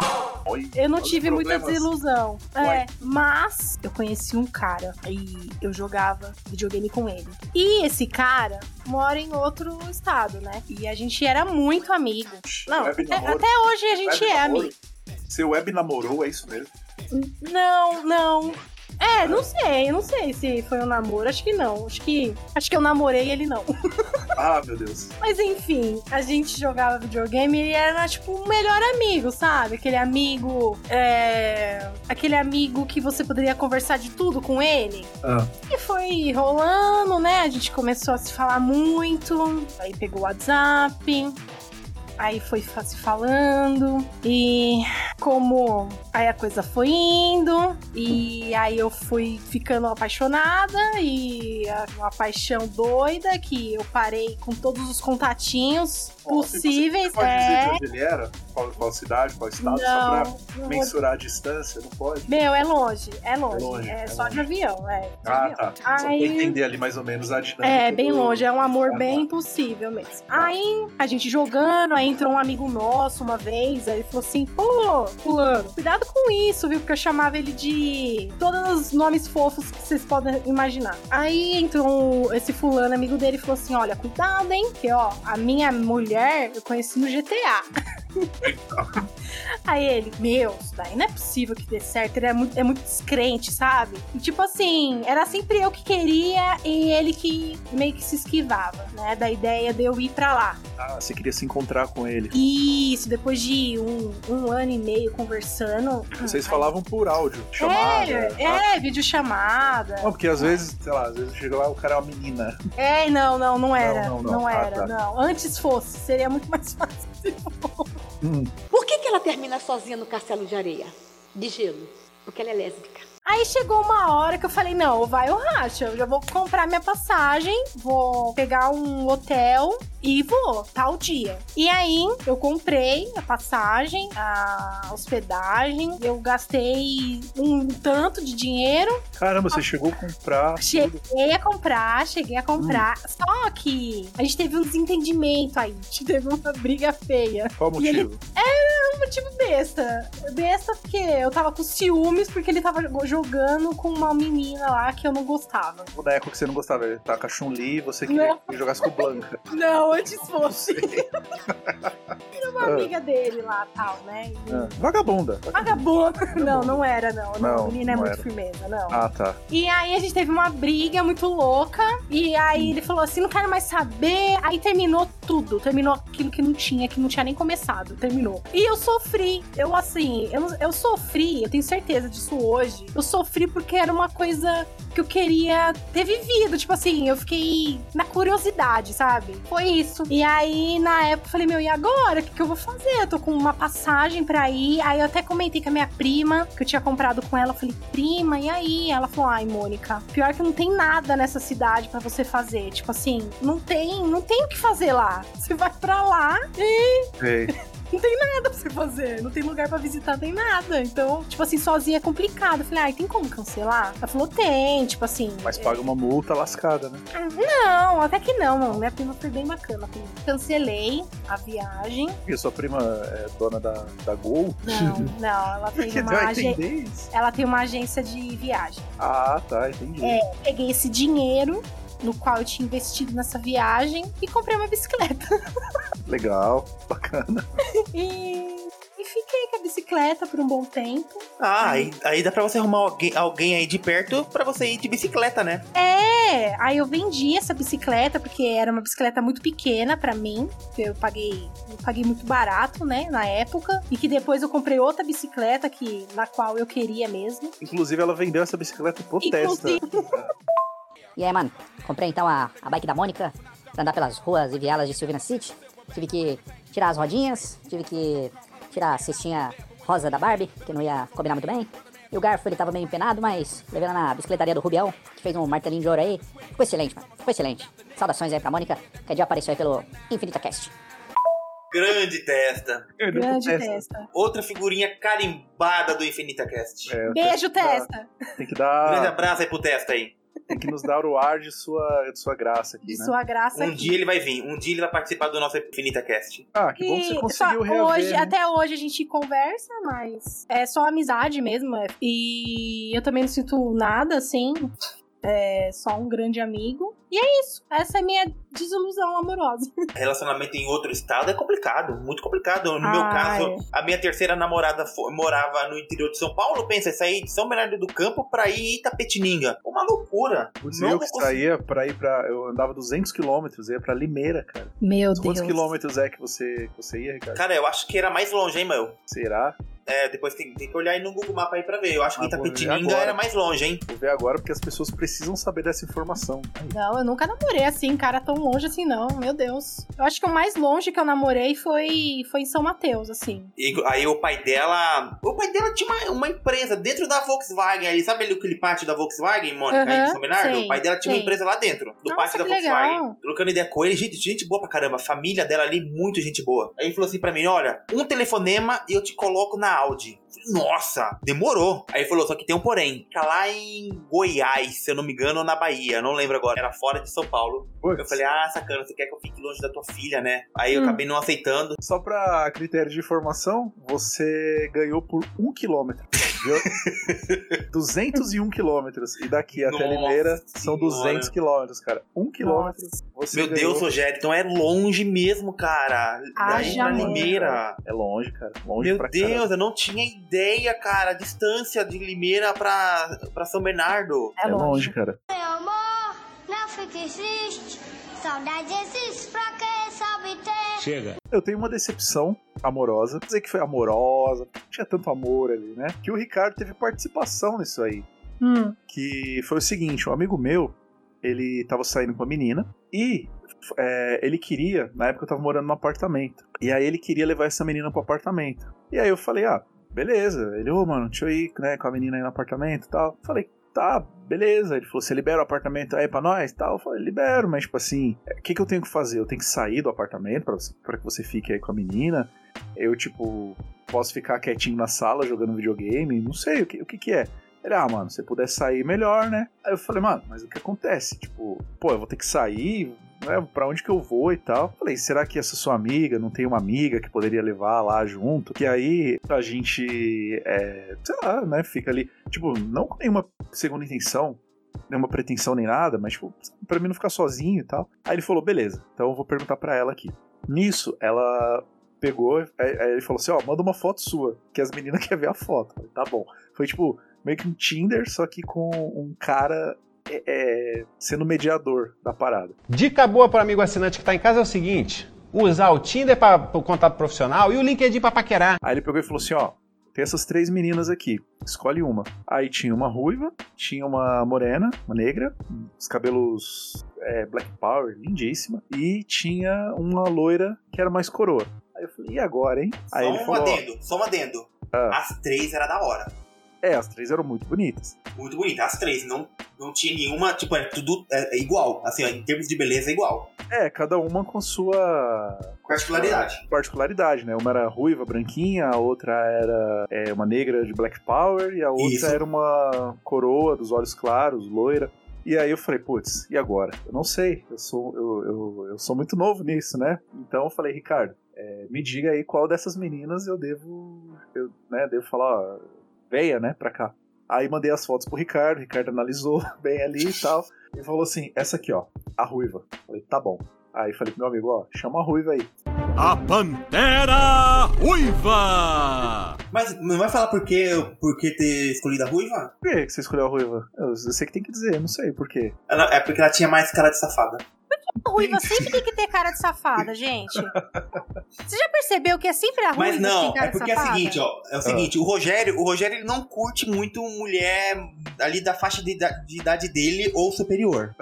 Eu não tive muita desilusão. É, mas eu conheci um cara e eu jogava videogame com ele. E esse cara mora em outro estado, né? E a gente era muito amigo. Não, até hoje a gente Web é namoro. amigo. Seu web namorou, é isso mesmo? Não, não. É, não sei, não sei se foi um namoro, acho que não. Acho que acho que eu namorei ele não. Ah, meu Deus. Mas enfim, a gente jogava videogame e ele era tipo o melhor amigo, sabe? Aquele amigo. É... Aquele amigo que você poderia conversar de tudo com ele. Ah. E foi rolando, né? A gente começou a se falar muito. Aí pegou o WhatsApp. Aí foi se falando. E como aí a coisa foi indo. E aí eu fui ficando apaixonada. E uma paixão doida que eu parei com todos os contatinhos possíveis. Pode dizer é. de onde ele era? Qual, qual cidade, qual estado? Não, só pra vou- mensurar a distância, não pode? Meu, é longe, é longe. É longe, É, é só longe. de avião, é. de Ah, avião. tá. Só pra Aí- entender ali mais ou menos a dinâmica. É, bem do- longe, é um amor Ah, bem impossível mesmo. Aí a gente jogando, aí entrou um amigo nosso uma vez, aí ele falou assim: pô, Fulano, cuidado com isso, viu? Porque eu chamava ele de todos os nomes fofos que vocês podem imaginar. Aí entrou esse Fulano, amigo dele, e falou assim: olha, cuidado, hein? Porque ó, a minha mulher eu conheci no GTA. Aí ele, meu, isso daí não é possível que dê certo. Ele é muito, é muito descrente, sabe? E tipo assim, era sempre eu que queria e ele que meio que se esquivava, né? Da ideia de eu ir pra lá. Ah, você queria se encontrar com ele. Isso, depois de um, um ano e meio conversando. Vocês falavam por áudio, chamada. É, é, videochamada. Não, porque às vezes, sei lá, às vezes chega lá o cara é uma menina. É, não, não, não era. Não, Não, não, não. Ah, era, tá. não. Antes fosse, seria muito mais fácil. Por que, que ela termina sozinha no castelo de areia? De gelo. Porque ela é lésbica. Aí chegou uma hora que eu falei, não, vai ou racha. Eu já vou comprar minha passagem, vou pegar um hotel e vou, tal dia. E aí, eu comprei a passagem, a hospedagem, eu gastei um tanto de dinheiro. Caramba, você chegou a comprar. Cheguei a comprar, cheguei a comprar. Hum. Só que a gente teve um desentendimento aí. A gente teve uma briga feia. Qual o E ele- motivo? Era um motivo besta. Besta porque eu tava com ciúmes porque ele tava jogando com uma menina lá que eu não gostava. O boneco que você não gostava, ele tá com a Chun-Li e você queria Não. que jogasse com o Blanca. Não, antes fosse. Era uma Ah. amiga dele lá, tal, né? E- Ah, vagabunda. Vagabunda. Não, não era, não. Não, Não, a menina é muito era. firmeza, não. Ah, tá. E aí a gente teve uma briga muito louca. E aí ele falou assim: não quero mais saber. Aí terminou tudo. Terminou aquilo que não tinha, que não tinha nem começado. Terminou. E eu sofri. Eu, assim, eu, eu sofri, eu tenho certeza disso hoje. Eu sofri porque era uma coisa que eu queria ter vivido. Tipo assim, eu fiquei na curiosidade, sabe? Foi isso. E aí, na época, eu falei, meu, e agora? O que, que eu vou fazer? Eu tô com uma passagem pra ir. Aí eu até comentei com a minha prima, que eu tinha comprado com ela. Eu falei, prima, e aí? Ela falou, ai, Mônica, pior que não tem nada nessa cidade pra você fazer. Tipo assim, não tem, não tem o que fazer lá. Você vai pra lá e Sei. Não tem nada pra você fazer, não tem lugar pra visitar, nem nada. Então, tipo assim, sozinha é complicado. Eu falei, ai, tem como cancelar? Ela falou, tem, tipo assim. Mas paga uma multa lascada, né? Não, até que não, mano. Minha prima foi bem bacana comigo. Cancelei a viagem. E a sua prima é dona da, da Gol? Não, não, ela tem Porque uma agência. Ela tem uma agência de viagem. Ah, tá, entendi. É, peguei esse dinheiro no qual eu tinha investido nessa viagem e comprei uma bicicleta. Legal, bacana. e, e fiquei com a bicicleta por um bom tempo. Ah, aí, aí dá pra você arrumar alguém, alguém aí de perto pra você ir de bicicleta, né? É, aí eu vendi essa bicicleta porque era uma bicicleta muito pequena pra mim. que Eu paguei, eu paguei muito barato, né, na época, e que depois eu comprei outra bicicleta que na qual eu queria mesmo. Inclusive, ela vendeu essa bicicleta por testa. E aí, mano, comprei então a, a bike da Mônica pra andar pelas ruas e vielas de Silvina City. Tive que tirar as rodinhas, tive que tirar a cestinha rosa da Barbie, que não ia combinar muito bem. E o garfo ele tava meio empenado, mas levei lá na bicicletaria do Rubião, que fez um martelinho de ouro aí. Ficou excelente, mano. Ficou excelente. Saudações aí pra Mônica, que dia apareceu aí pelo Infinita Cast. Grande testa. Grande testa. Outra figurinha carimbada do Infinita Cast. É, Beijo, tem que dar- testa. Tem que Grande abraço aí pro testa aí. Tem que nos dar o ar de sua, de sua graça aqui, De né? sua graça Um aqui. dia ele vai vir, um dia ele vai participar do nosso Infinita Cast. Ah, que bom que você conseguiu reaver. hoje, né? até hoje a gente conversa, mas é só amizade mesmo. é. E eu também não sinto nada, assim. É só um grande amigo. E é isso. Essa é a minha desilusão amorosa. Relacionamento em outro estado é complicado, muito complicado. No meu Ai. caso, a minha terceira namorada fo- morava no interior de São Paulo. Pensa, sair de São Bernardo do Campo pra ir em Itapetininga. Uma loucura. Putz, Não eu que saía pra ir pra. Eu andava 200 quilômetros, ia pra Limeira, cara. Meu Quantos quilômetros é que você, que você ia, Ricardo? Cara, eu acho que era mais longe, hein, meu? Será? É, depois tem, tem que olhar aí no Google Mapa aí pra ver. Eu acho que Ah, Itapetininga era mais longe, hein? Vou ver agora porque as pessoas precisam saber dessa informação. Não, eu nunca namorei assim, cara, tão longe assim, não. Meu Deus. Eu acho que o mais longe que eu namorei foi, foi em São Mateus, assim. E aí o pai dela. O pai dela tinha uma, uma empresa dentro da Volkswagen ali. Sabe ali aquele pátio da Volkswagen, Mônica, aí Aham, de São Bernardo? sei, o pai dela tinha uma sei. empresa lá dentro, do Nossa, pátio da Volkswagen. legal. Trocando ideia com ele, gente, gente boa pra caramba. A família dela ali, muito gente boa. Aí ele falou assim pra mim: olha, um telefonema e eu te coloco na Audi. Falei, Nossa, demorou. Aí ele falou, só que tem um porém. Fica lá em Goiás, se eu não me engano, ou na Bahia. Não lembro agora. Era fora de São Paulo. Eu falei, ah, sacana, você quer que eu fique longe da tua filha, né? Aí eu Hum. acabei não aceitando. Só pra critério de informação, você ganhou por um quilômetro. Viu? 201 quilômetros. E daqui até Nossa Limeira são Senhora. 200 quilômetros, cara. Um quilômetro. Você Meu ganhou. Deus, Rogério, então é longe mesmo, cara. Daí pra merda. Limeira. É longe, cara. Longe Meu pra Deus, caramba. eu não tinha ideia, cara. A distância de Limeira pra, pra São Bernardo. É longe, cara. Meu amor, não fique triste. Saudade existe pra quem sabe ter. Chega. Eu tenho uma decepção amorosa. Não dizer que foi amorosa, não tinha tanto amor ali, né? Que o Ricardo teve participação nisso aí. Hum. Que foi o seguinte: um amigo meu, ele tava saindo com a menina e é, ele queria, na época eu tava morando num apartamento. E aí ele queria levar essa menina pro apartamento. E aí eu falei, ah, beleza. Ele, ô, mano, deixa eu ir né, com a menina aí no apartamento e tal. Falei, tá, beleza. Ele falou, você libera o apartamento aí pra nós tal? Eu falei, libero, mas tipo assim, o que, que eu tenho que fazer? Eu tenho que sair do apartamento pra, você, pra que você fique aí com a menina? Eu, tipo, posso ficar quietinho na sala jogando videogame? Não sei, o que, o que que é? Ele, ah, mano, se puder sair, melhor, né? Aí eu falei, mano, mas o que acontece? Tipo, pô, eu vou ter que sair, né? Pra onde que eu vou e tal? Falei, será que essa sua amiga não tem uma amiga que poderia levar lá junto? Que aí a gente, é, sei lá, né? Fica ali, tipo, não com nenhuma segunda intenção, nenhuma pretensão nem nada, mas, tipo, pra mim não ficar sozinho e tal. Aí ele falou, beleza, então eu vou perguntar pra ela aqui. Nisso, ela pegou, aí, aí ele falou assim, ó, manda uma foto sua, que as meninas querem ver a foto. Falei, tá bom. Foi tipo, meio que um Tinder, só que com um cara é, é, sendo mediador da parada. Dica boa para amigo assinante que tá em casa é o seguinte: usar o Tinder para o contato profissional e o LinkedIn para paquerar. Aí ele pegou e falou assim, ó, tem essas três meninas aqui, escolhe uma. Aí tinha uma ruiva, tinha uma morena, uma negra, os cabelos é, black power, lindíssima, e tinha uma loira que era mais coroa. Aí eu falei, e agora, hein? Aí só ele um falou, adendo, só um adendo. Ah. As três era da hora. É, as três eram muito bonitas. Muito bonita, as três. Não, não tinha nenhuma, tipo, é tudo é, é igual. Assim, ó, em termos de beleza é igual. É, cada uma com sua Particularidade. particularidade, né? Uma era ruiva, branquinha, a outra era é, uma negra de Black Power e a outra Isso. era uma coroa dos olhos claros, loira. E aí eu falei, putz, e agora? Eu não sei, eu sou, eu, eu, eu sou muito novo nisso, né? Então eu falei, Ricardo, é, me diga aí qual dessas meninas eu devo, eu, né, devo falar, ó, venha, né, pra cá. Aí mandei as fotos pro Ricardo, o Ricardo analisou bem ali e tal, e falou assim, essa aqui, ó, a ruiva. Falei, tá bom. Aí falei pro meu amigo, ó, chama a ruiva aí. A Pantera Ruiva! Mas não vai falar por que, por que ter escolhido a ruiva? Por que que você escolheu a ruiva? Eu, eu sei que tem que dizer, eu não sei por quê. Ela- é porque ela tinha mais cara de safada. A ruiva sempre tem que ter cara de safada, gente. Você já percebeu que é sempre a ruiva Mas que não, tem cara é de porque é o safada? seguinte, ó. É o seguinte, o Rogério, o Rogério ele não curte muito mulher ali da faixa de, de idade dele ou superior.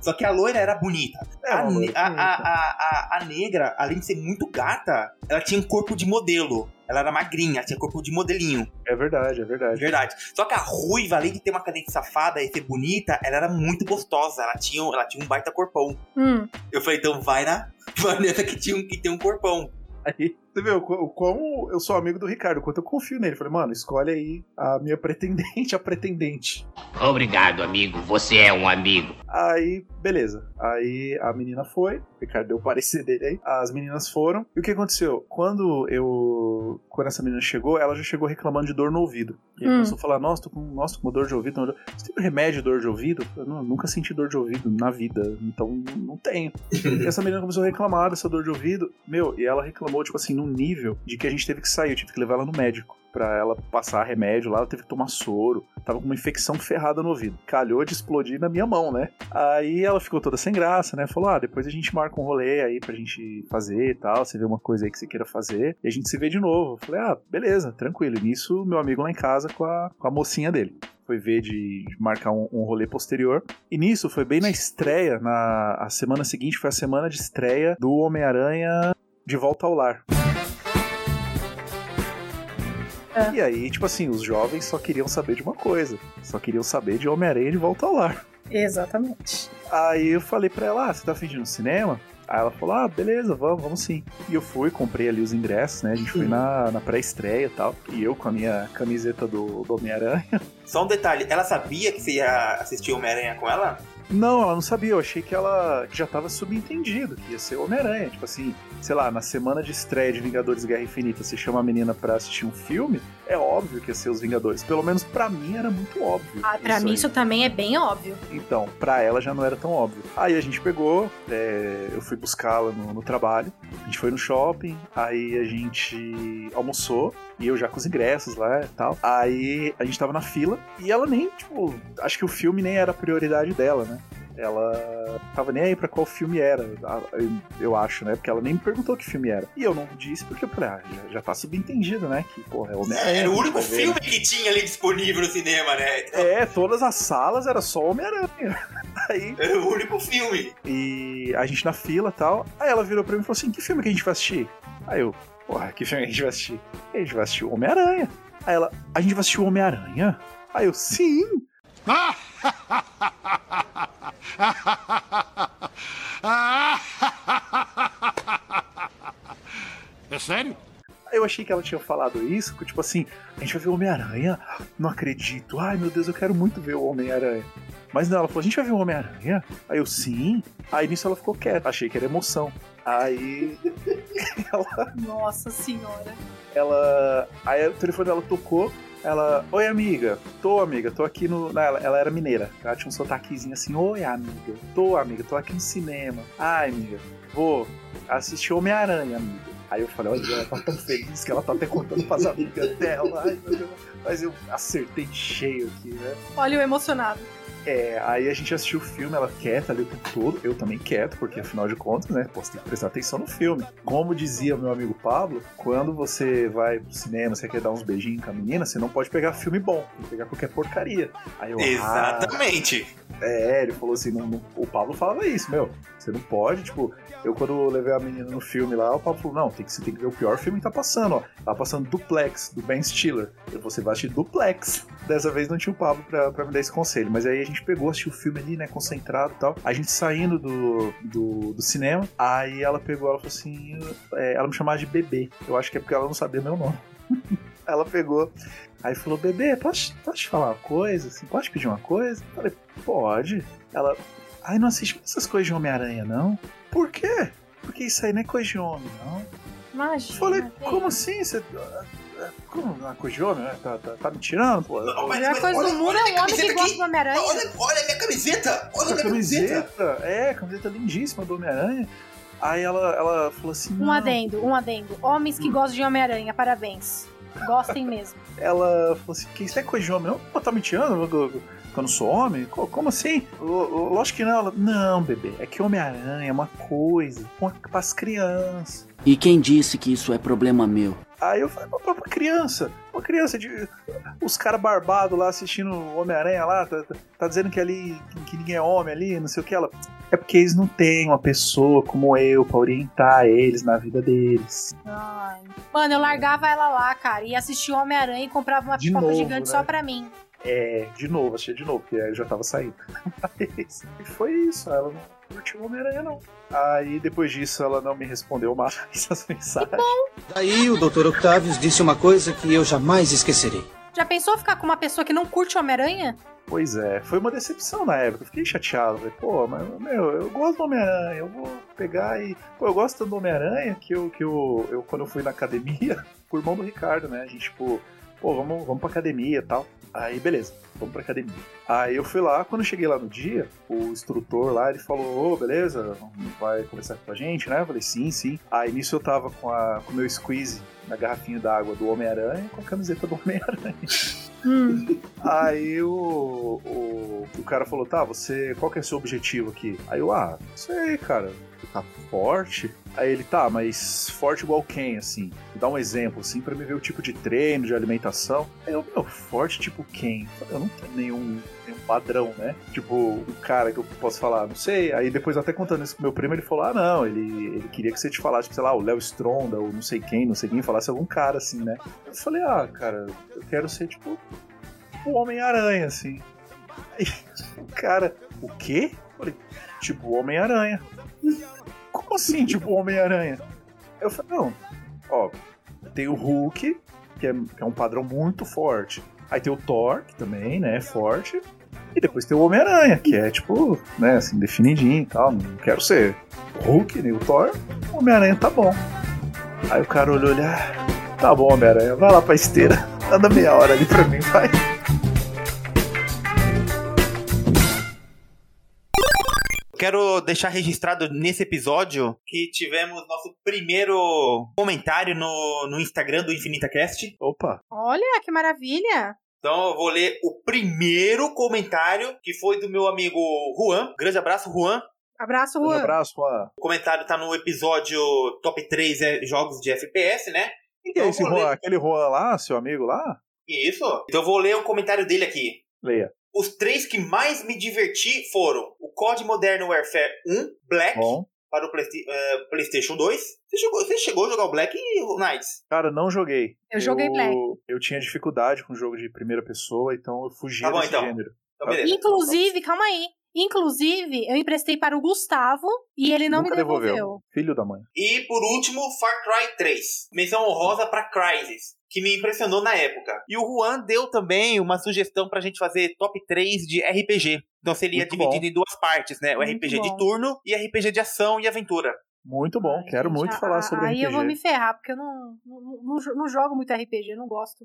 Só que a loira era bonita. É, a, loira a, bonita. a, a, a- a negra, além de ser muito gata, ela tinha um corpo de modelo. Ela era magrinha, tinha corpo de modelinho. É verdade, é verdade. Verdade. Só que a ruiva, além de ter uma cadente safada e ser bonita, ela era muito gostosa. Ela tinha, ela tinha um baita corpão. Hum. Eu falei, então vai na vai nessa que, tinha, um- que tem um corpão. Aí, você vê o qu- o quão eu sou amigo do Ricardo, o quanto eu confio nele. Falei, mano, escolhe aí a minha pretendente, a pretendente. Obrigado, amigo. Você é um amigo. Aí, beleza. Aí a menina foi, o Ricardo deu o parecer dele aí. As meninas foram. E o que aconteceu? Quando eu. Quando essa menina chegou, ela já chegou reclamando de dor no ouvido. E Hum. começou a falar: Nossa, tô com, nossa, tô com dor de ouvido. dor- Você tem remédio de dor de ouvido? Eu "Não, nunca senti dor de ouvido na vida, então não- não tenho. e essa menina começou a reclamar dessa dor de ouvido. Meu, e ela reclamou, tipo assim, num nível de que a gente teve que sair. Eu tive que levar ela no médico. Pra ela passar remédio lá, ela teve que tomar soro. Tava com uma infecção ferrada no ouvido. Calhou de explodir na minha mão, né? Aí ela ficou toda sem graça, né? Falou: ah, depois a gente marca um rolê aí pra gente fazer e tal. Você vê uma coisa aí que você queira fazer. E a gente se vê de novo. Eu falei: ah, beleza, tranquilo. E nisso, meu amigo lá em casa com a, com a mocinha dele. Foi ver de, de marcar um, um rolê posterior. E nisso, foi bem na estreia, na a semana seguinte, foi a semana de estreia do Homem-Aranha de Volta ao Lar. E aí, tipo assim, os jovens só queriam saber de uma coisa. Só queriam saber de Homem-Aranha de Volta ao Lar. Exatamente. Aí eu falei pra ela, ah, você tá fingindo cinema? Aí ela falou, ah, beleza, vamos, vamos sim. E eu fui, comprei ali os ingressos, né? A gente foi na, na pré-estreia e tal. E eu com a minha camiseta do, do Homem-Aranha. Só um detalhe, ela sabia que você ia assistir Homem-Aranha com ela? Não, ela não sabia. Eu achei que ela já tava subentendido, que ia ser Homem-Aranha. Tipo assim, sei lá, na semana de estreia de Vingadores Guerra Infinita, você chama a menina pra assistir um filme, é óbvio que ia ser os Vingadores. Pelo menos pra mim era muito óbvio. Ah, pra mim aí. isso também é bem óbvio. Então, pra ela já não era tão óbvio. Aí a gente pegou, é, eu fui buscá-la no, no trabalho, a gente foi no shopping, aí a gente almoçou, e eu já com os ingressos lá e tal. Aí a gente tava na fila, e ela nem, tipo, acho que o filme nem era a prioridade dela, né? Ela tava nem aí pra qual filme era, eu, acho, né? Porque ela nem me perguntou que filme era. E eu não disse porque eu falei, ah, já, já tá subentendido, né? Que, porra, é o Homem-Aranha. Era o único ver. filme que tinha ali disponível no cinema, né? É, todas as salas era só Homem-Aranha. Aí. Era o único filme. E a gente na fila e tal. Aí ela virou pra mim e falou assim: que filme que a gente vai assistir? Aí eu, porra, que filme a gente vai assistir? A gente vai assistir o Homem-Aranha. Aí ela, a gente vai assistir o Homem-Aranha? Aí eu, sim. É sério? Aí eu achei que ela tinha falado isso, que, tipo assim, a gente vai ver o Homem-Aranha? Não acredito. Ai meu Deus, eu quero muito ver o Homem-Aranha. Mas não, ela falou, a gente vai ver o Homem-Aranha? Aí eu, sim. Aí nisso ela ficou quieta, achei que era emoção. Aí ela, Nossa senhora. ela. Aí o telefone dela tocou. Ela, oi amiga, tô amiga, tô aqui no. Não, ela, ela era mineira, ela tinha um sotaquezinho assim, oi amiga, tô amiga, tô aqui no cinema. Ai amiga, vou assistir Homem-Aranha, amiga. Aí eu falei, olha, ela tá tão feliz que ela tá até contando pras amigas dela. Ai, meu Deus. Mas eu acertei cheio aqui, né? Olha o emocionado. É, aí a gente assistiu o filme, ela quieta ali o tempo todo, eu também quieto, porque afinal de contas, né, pô, você tem que prestar atenção no filme. Como dizia meu amigo Pablo, quando você vai pro cinema, você quer dar uns beijinhos com a menina, você não pode pegar filme bom, tem que pegar qualquer porcaria. Aí eu, ah, Exatamente. é, ele falou assim, não- não- o Pablo falava isso, meu, você não pode, tipo, eu quando levei a menina no filme lá, o Pablo falou, não, tem que, você tem que ver o pior filme que tá passando, ó, tá passando Duplex, do Ben Stiller, eu, você vai assistir Duplex. Dessa vez não tinha o Pablo pra, pra me dar esse conselho, mas aí a gente pegou, assistiu o filme ali, né, concentrado e tal, a gente saindo do, do, do cinema, aí ela pegou, ela falou assim, é, ela me chamava de bebê, eu acho que é porque ela não sabia meu nome. ela pegou, Aí falou, bebê, posso, posso te falar uma coisa? Assim, pode pedir uma coisa? Eu falei, pode. Ela, ai, não assiste essas coisas de Homem-Aranha, não? Por quê? Porque isso aí não é coisa de homem, não. Imagina. Falei, como assim? Você. Como não é coisa de homem? né? Tá, tá, tá me tirando, pô? A melhor coisa do mundo é um homem que gosta do Homem-Aranha. Olha, olha a minha camiseta! Olha a minha camiseta! camiseta, é, camiseta lindíssima do Homem-Aranha. Aí ela, ela falou assim. Um não. adendo, um adendo. Homens que gostam de Homem-Aranha, parabéns. Gostem mesmo. Ela falou assim: que isso é coisa de homem? Não, pô, tá me tirando? Eu, eu, eu não sou homem? Co- Como assim? Lógico que não. Ela, não, bebê, é que Homem-Aranha é uma coisa uma, pras crianças. E quem disse que isso é problema meu? Aí eu falei, pra, criança, uma criança de. Os caras barbados lá assistindo Homem-Aranha lá, tá, tá- tá dizendo que ali. Que, ninguém é homem ali, não sei o que. Ela. É porque eles não têm uma pessoa como eu pra orientar eles na vida deles. Ai. Mano, eu largava ela lá, cara, e assistia o Homem-Aranha e comprava uma De pipoca novo, gigante né? só pra mim. É, de novo, achei de novo, porque aí eu já tava saindo. Mas e foi isso, ela não curtiu o Homem-Aranha, não. Aí depois disso ela não me respondeu mais as mensagens. Daí o Dr. Octavius disse uma coisa que eu jamais esquecerei. Já pensou ficar com uma pessoa que não curte o Homem-Aranha? Pois é, foi uma decepção na época. Fiquei chateado. Falei, pô, mas, meu, eu gosto do Homem-Aranha. Eu vou pegar e. Pô, eu gosto do Homem-Aranha que, eu, que eu, eu, quando eu fui na academia, por irmão do Ricardo, né? A gente, tipo, pô, vamos, vamos pra academia e tal. Aí, beleza, vamos pra academia. Aí eu fui lá, quando eu cheguei lá no dia, o instrutor lá, ele falou, ô, beleza, vai conversar com a gente, né? Eu falei, sim, sim. Aí nisso eu tava com, a, com o meu squeeze na garrafinha d'água do Homem-Aranha e com a camiseta do Homem-Aranha. Aí o, o, o cara falou, tá, você. Qual que é o seu objetivo aqui? Aí eu, ah, não sei, cara. Tá forte? Aí ele, tá, mas forte igual quem, assim? Me dá um exemplo, assim, pra me ver o tipo de treino, de alimentação. Aí eu, meu, forte tipo quem? Eu não tenho nenhum, nenhum padrão, né? Tipo, um cara que eu posso falar, não sei. Aí depois, até contando isso pro meu primo, ele falou, ah, não, ele, ele queria que você te falasse, sei lá, o Léo Stronda, ou não sei quem, não sei quem, falasse algum cara, assim, né? Eu falei, ah, cara, eu quero ser, tipo, o Homem-Aranha, assim. Aí cara, o quê? Eu falei, tipo, Homem-Aranha. Como assim, tipo, Homem-Aranha? Eu falei, não, ó, tem o Hulk, que é, que é um padrão muito forte. Aí tem o Thor, que também, né, é forte. E depois tem o Homem-Aranha, que é tipo, né, assim, definidinho e tal. Não quero ser Hulk nem o Thor. O Homem-Aranha tá bom. Aí o cara olhou olha, ah, tá bom, Homem-Aranha, vai lá pra esteira, anda meia hora ali pra mim, vai. Quero deixar registrado nesse episódio que tivemos nosso primeiro comentário no, no Instagram do InfinitaCast. Opa! Olha, que maravilha! Então eu vou ler o primeiro comentário, que foi do meu amigo Juan. Grande abraço, Juan. Abraço, Um Juan. abraço, Juan. O comentário tá no episódio Top 3 é, Jogos de FPS, né? É esse Juan? ler- Aquele Juan lá, seu amigo lá? Isso. Então eu vou ler o comentário dele aqui. Leia. Os três que mais me diverti foram o COD Modern Warfare 1, Black, Bom. para o Playsta- eh, PlayStation 2. Você chegou, você chegou a jogar o Black, Knights? Cara, não joguei. Eu joguei Black. Eu tinha dificuldade com jogo de primeira pessoa, então eu fugi Tá bom, desse então. gênero. Então, beleza. Inclusive, calma aí. Inclusive, eu emprestei para o Gustavo e ele não Nunca me devolveu. Filho da mãe. E por último, Far Cry 3. Menção honrosa para Crysis, que me impressionou na época. E o Juan deu também uma sugestão pra gente fazer top 3 de RPG. Então seria Muito dividido bom. em duas partes, né? O Muito RPG bom. de turno e RPG de ação e aventura. Muito bom, quero muito Ah, falar sobre Aí RPG. eu vou me ferrar, porque eu não, não, não, não jogo muito RPG, não gosto.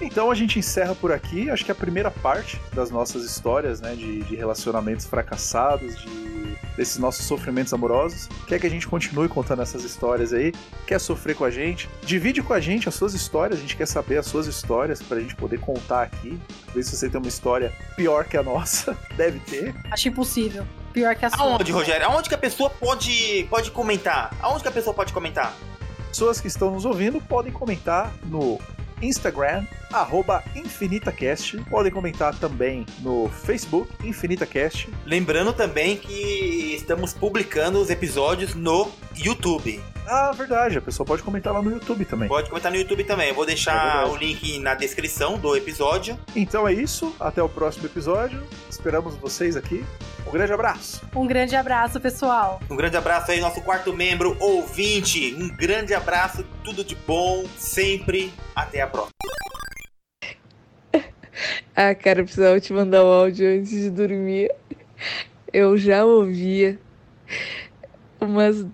Então a gente encerra por aqui, acho que a primeira parte das nossas histórias, né, de, de relacionamentos fracassados, de desses nossos sofrimentos amorosos. Quer que a gente continue contando essas histórias aí? Quer sofrer com a gente? Divide com a gente as suas histórias, a gente quer saber as suas histórias pra gente poder contar aqui. Ver se você tem uma história pior que a nossa. Deve ter. Acho impossível. Pior que a sua. Aonde, Rogério? Aonde que a pessoa pode, pode comentar? Aonde que a pessoa pode comentar? Pessoas que estão nos ouvindo podem comentar no Instagram, arroba InfinitaCast. Podem comentar também no Facebook, InfinitaCast. Lembrando também que estamos publicando os episódios no YouTube. Ah, verdade, a pessoa pode comentar lá no YouTube também. Pode comentar no YouTube também. Eu vou É deixar verdade. o link na descrição do episódio. Então é isso, até o próximo episódio. Esperamos vocês aqui. Um grande abraço. Um grande abraço, pessoal. Um grande abraço aí, nosso quarto membro, ouvinte. Um grande abraço, tudo de bom, sempre. Até a próxima. Ah, cara, eu precisava te mandar um áudio antes de dormir. Eu já ouvia umas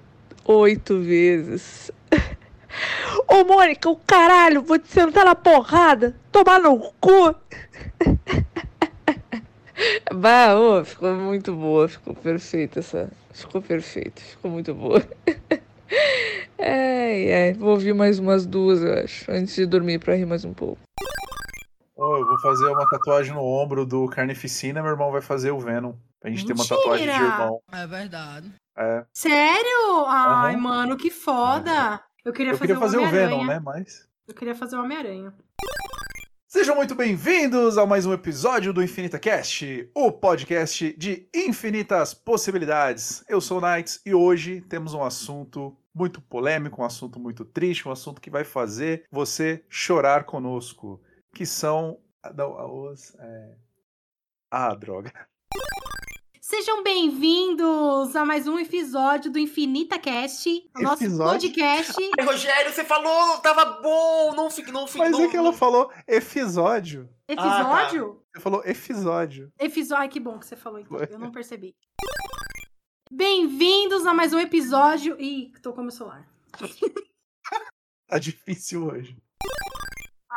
oito vezes. Ô, Mônica, o caralho, vou te sentar na porrada, tomar no cu. Bah, ô, ficou muito boa, ficou perfeita essa. Ficou perfeito, ficou muito boa. Ai, ai, vou ouvir mais umas duas, eu acho, antes de dormir pra rir mais um pouco. Ó, eu vou fazer uma tatuagem no ombro do Carnificina, meu irmão vai fazer o Venom. Pra gente ter uma tatuagem de Mentira! irmão. É verdade. É. Sério? Ai, Aham. mano, que foda. Eu queria Eu fazer, queria fazer o Homem-Aranha. Venom, né? Mas. Eu queria fazer o Homem-Aranha. Sejam muito bem-vindos a mais um episódio do Infinita Cast, o podcast de infinitas possibilidades. Eu sou o Knights e hoje temos um assunto muito polêmico, um assunto muito triste, um assunto que vai fazer você chorar conosco, que são os é... ah, droga. Sejam bem-vindos a mais um episódio do Infinita Cast, o nosso Episódio? podcast. Ai, Rogério, você falou, tava bom, não fique, não fique. Mas não, é que ela falou episódio. Episódio? Você falou episódio. Episódio. Ai, que bom que você falou então. Eu não percebi. Bem-vindos a mais um episódio. Ih, tocou meu celular. Tá difícil hoje.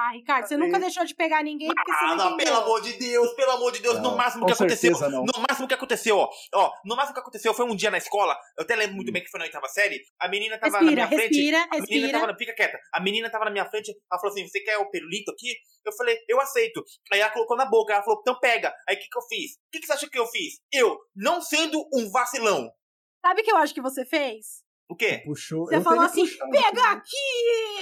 Ah, Ricardo, você nunca deixou de pegar ninguém porque você Ah, não não, entendeu. pelo amor de Deus, pelo amor de Deus, Não, no máximo que aconteceu. certeza não. No máximo que aconteceu, ó. Ó, no máximo que aconteceu foi um dia na escola, eu até lembro muito bem que foi na oitava série, a menina tava Respira, na minha frente. respira, a menina respira. tava na, fica quieta. A menina tava na minha frente, ela falou assim: "Você quer o pirulito aqui?" Eu falei: "Eu aceito". Aí ela colocou na boca, ela falou: "Então pega". Aí o que que eu fiz? O que que você acha que eu fiz? Eu, não sendo um vacilão. Sabe o que eu acho que você fez? O quê? Puxou. Você falou assim: pega aqui!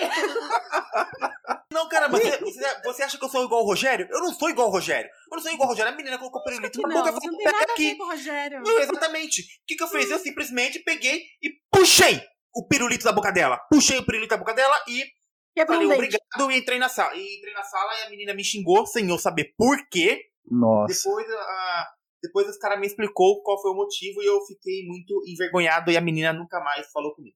Não, cara, mas você, você- você acha que eu sou igual o Rogério? Eu não sou igual o Rogério. Eu não sou igual o Rogério. A menina colocou o pirulito na boca e falou: "Pega aqui". com o Rogério. Não, exatamente. O que, que eu fiz? Eu simplesmente peguei e puxei o pirulito da boca dela. Puxei o pirulito da boca dela e Quebrou falei um obrigado e entrei na sala. E entrei na sala e a menina me xingou sem eu saber por quê. Nossa. Depois, a, depois os caras me explicou qual foi o motivo e eu fiquei muito envergonhado e a menina nunca mais falou comigo.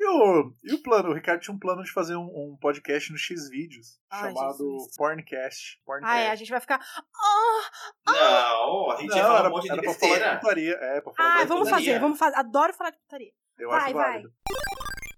E o, e o plano? O Ricardo tinha um plano de fazer um, um podcast no X vídeos Ai, chamado Jesus. Porncast. Porncast. Ah, é, a gente vai ficar. Ah, Não, a gente ia Não, falar era, um monte de era pra falar de putaria. É, pra falar ah de vamos putaria. fazer, vamos fazer. Adoro falar de putaria. Eu vai, acho vai. válido.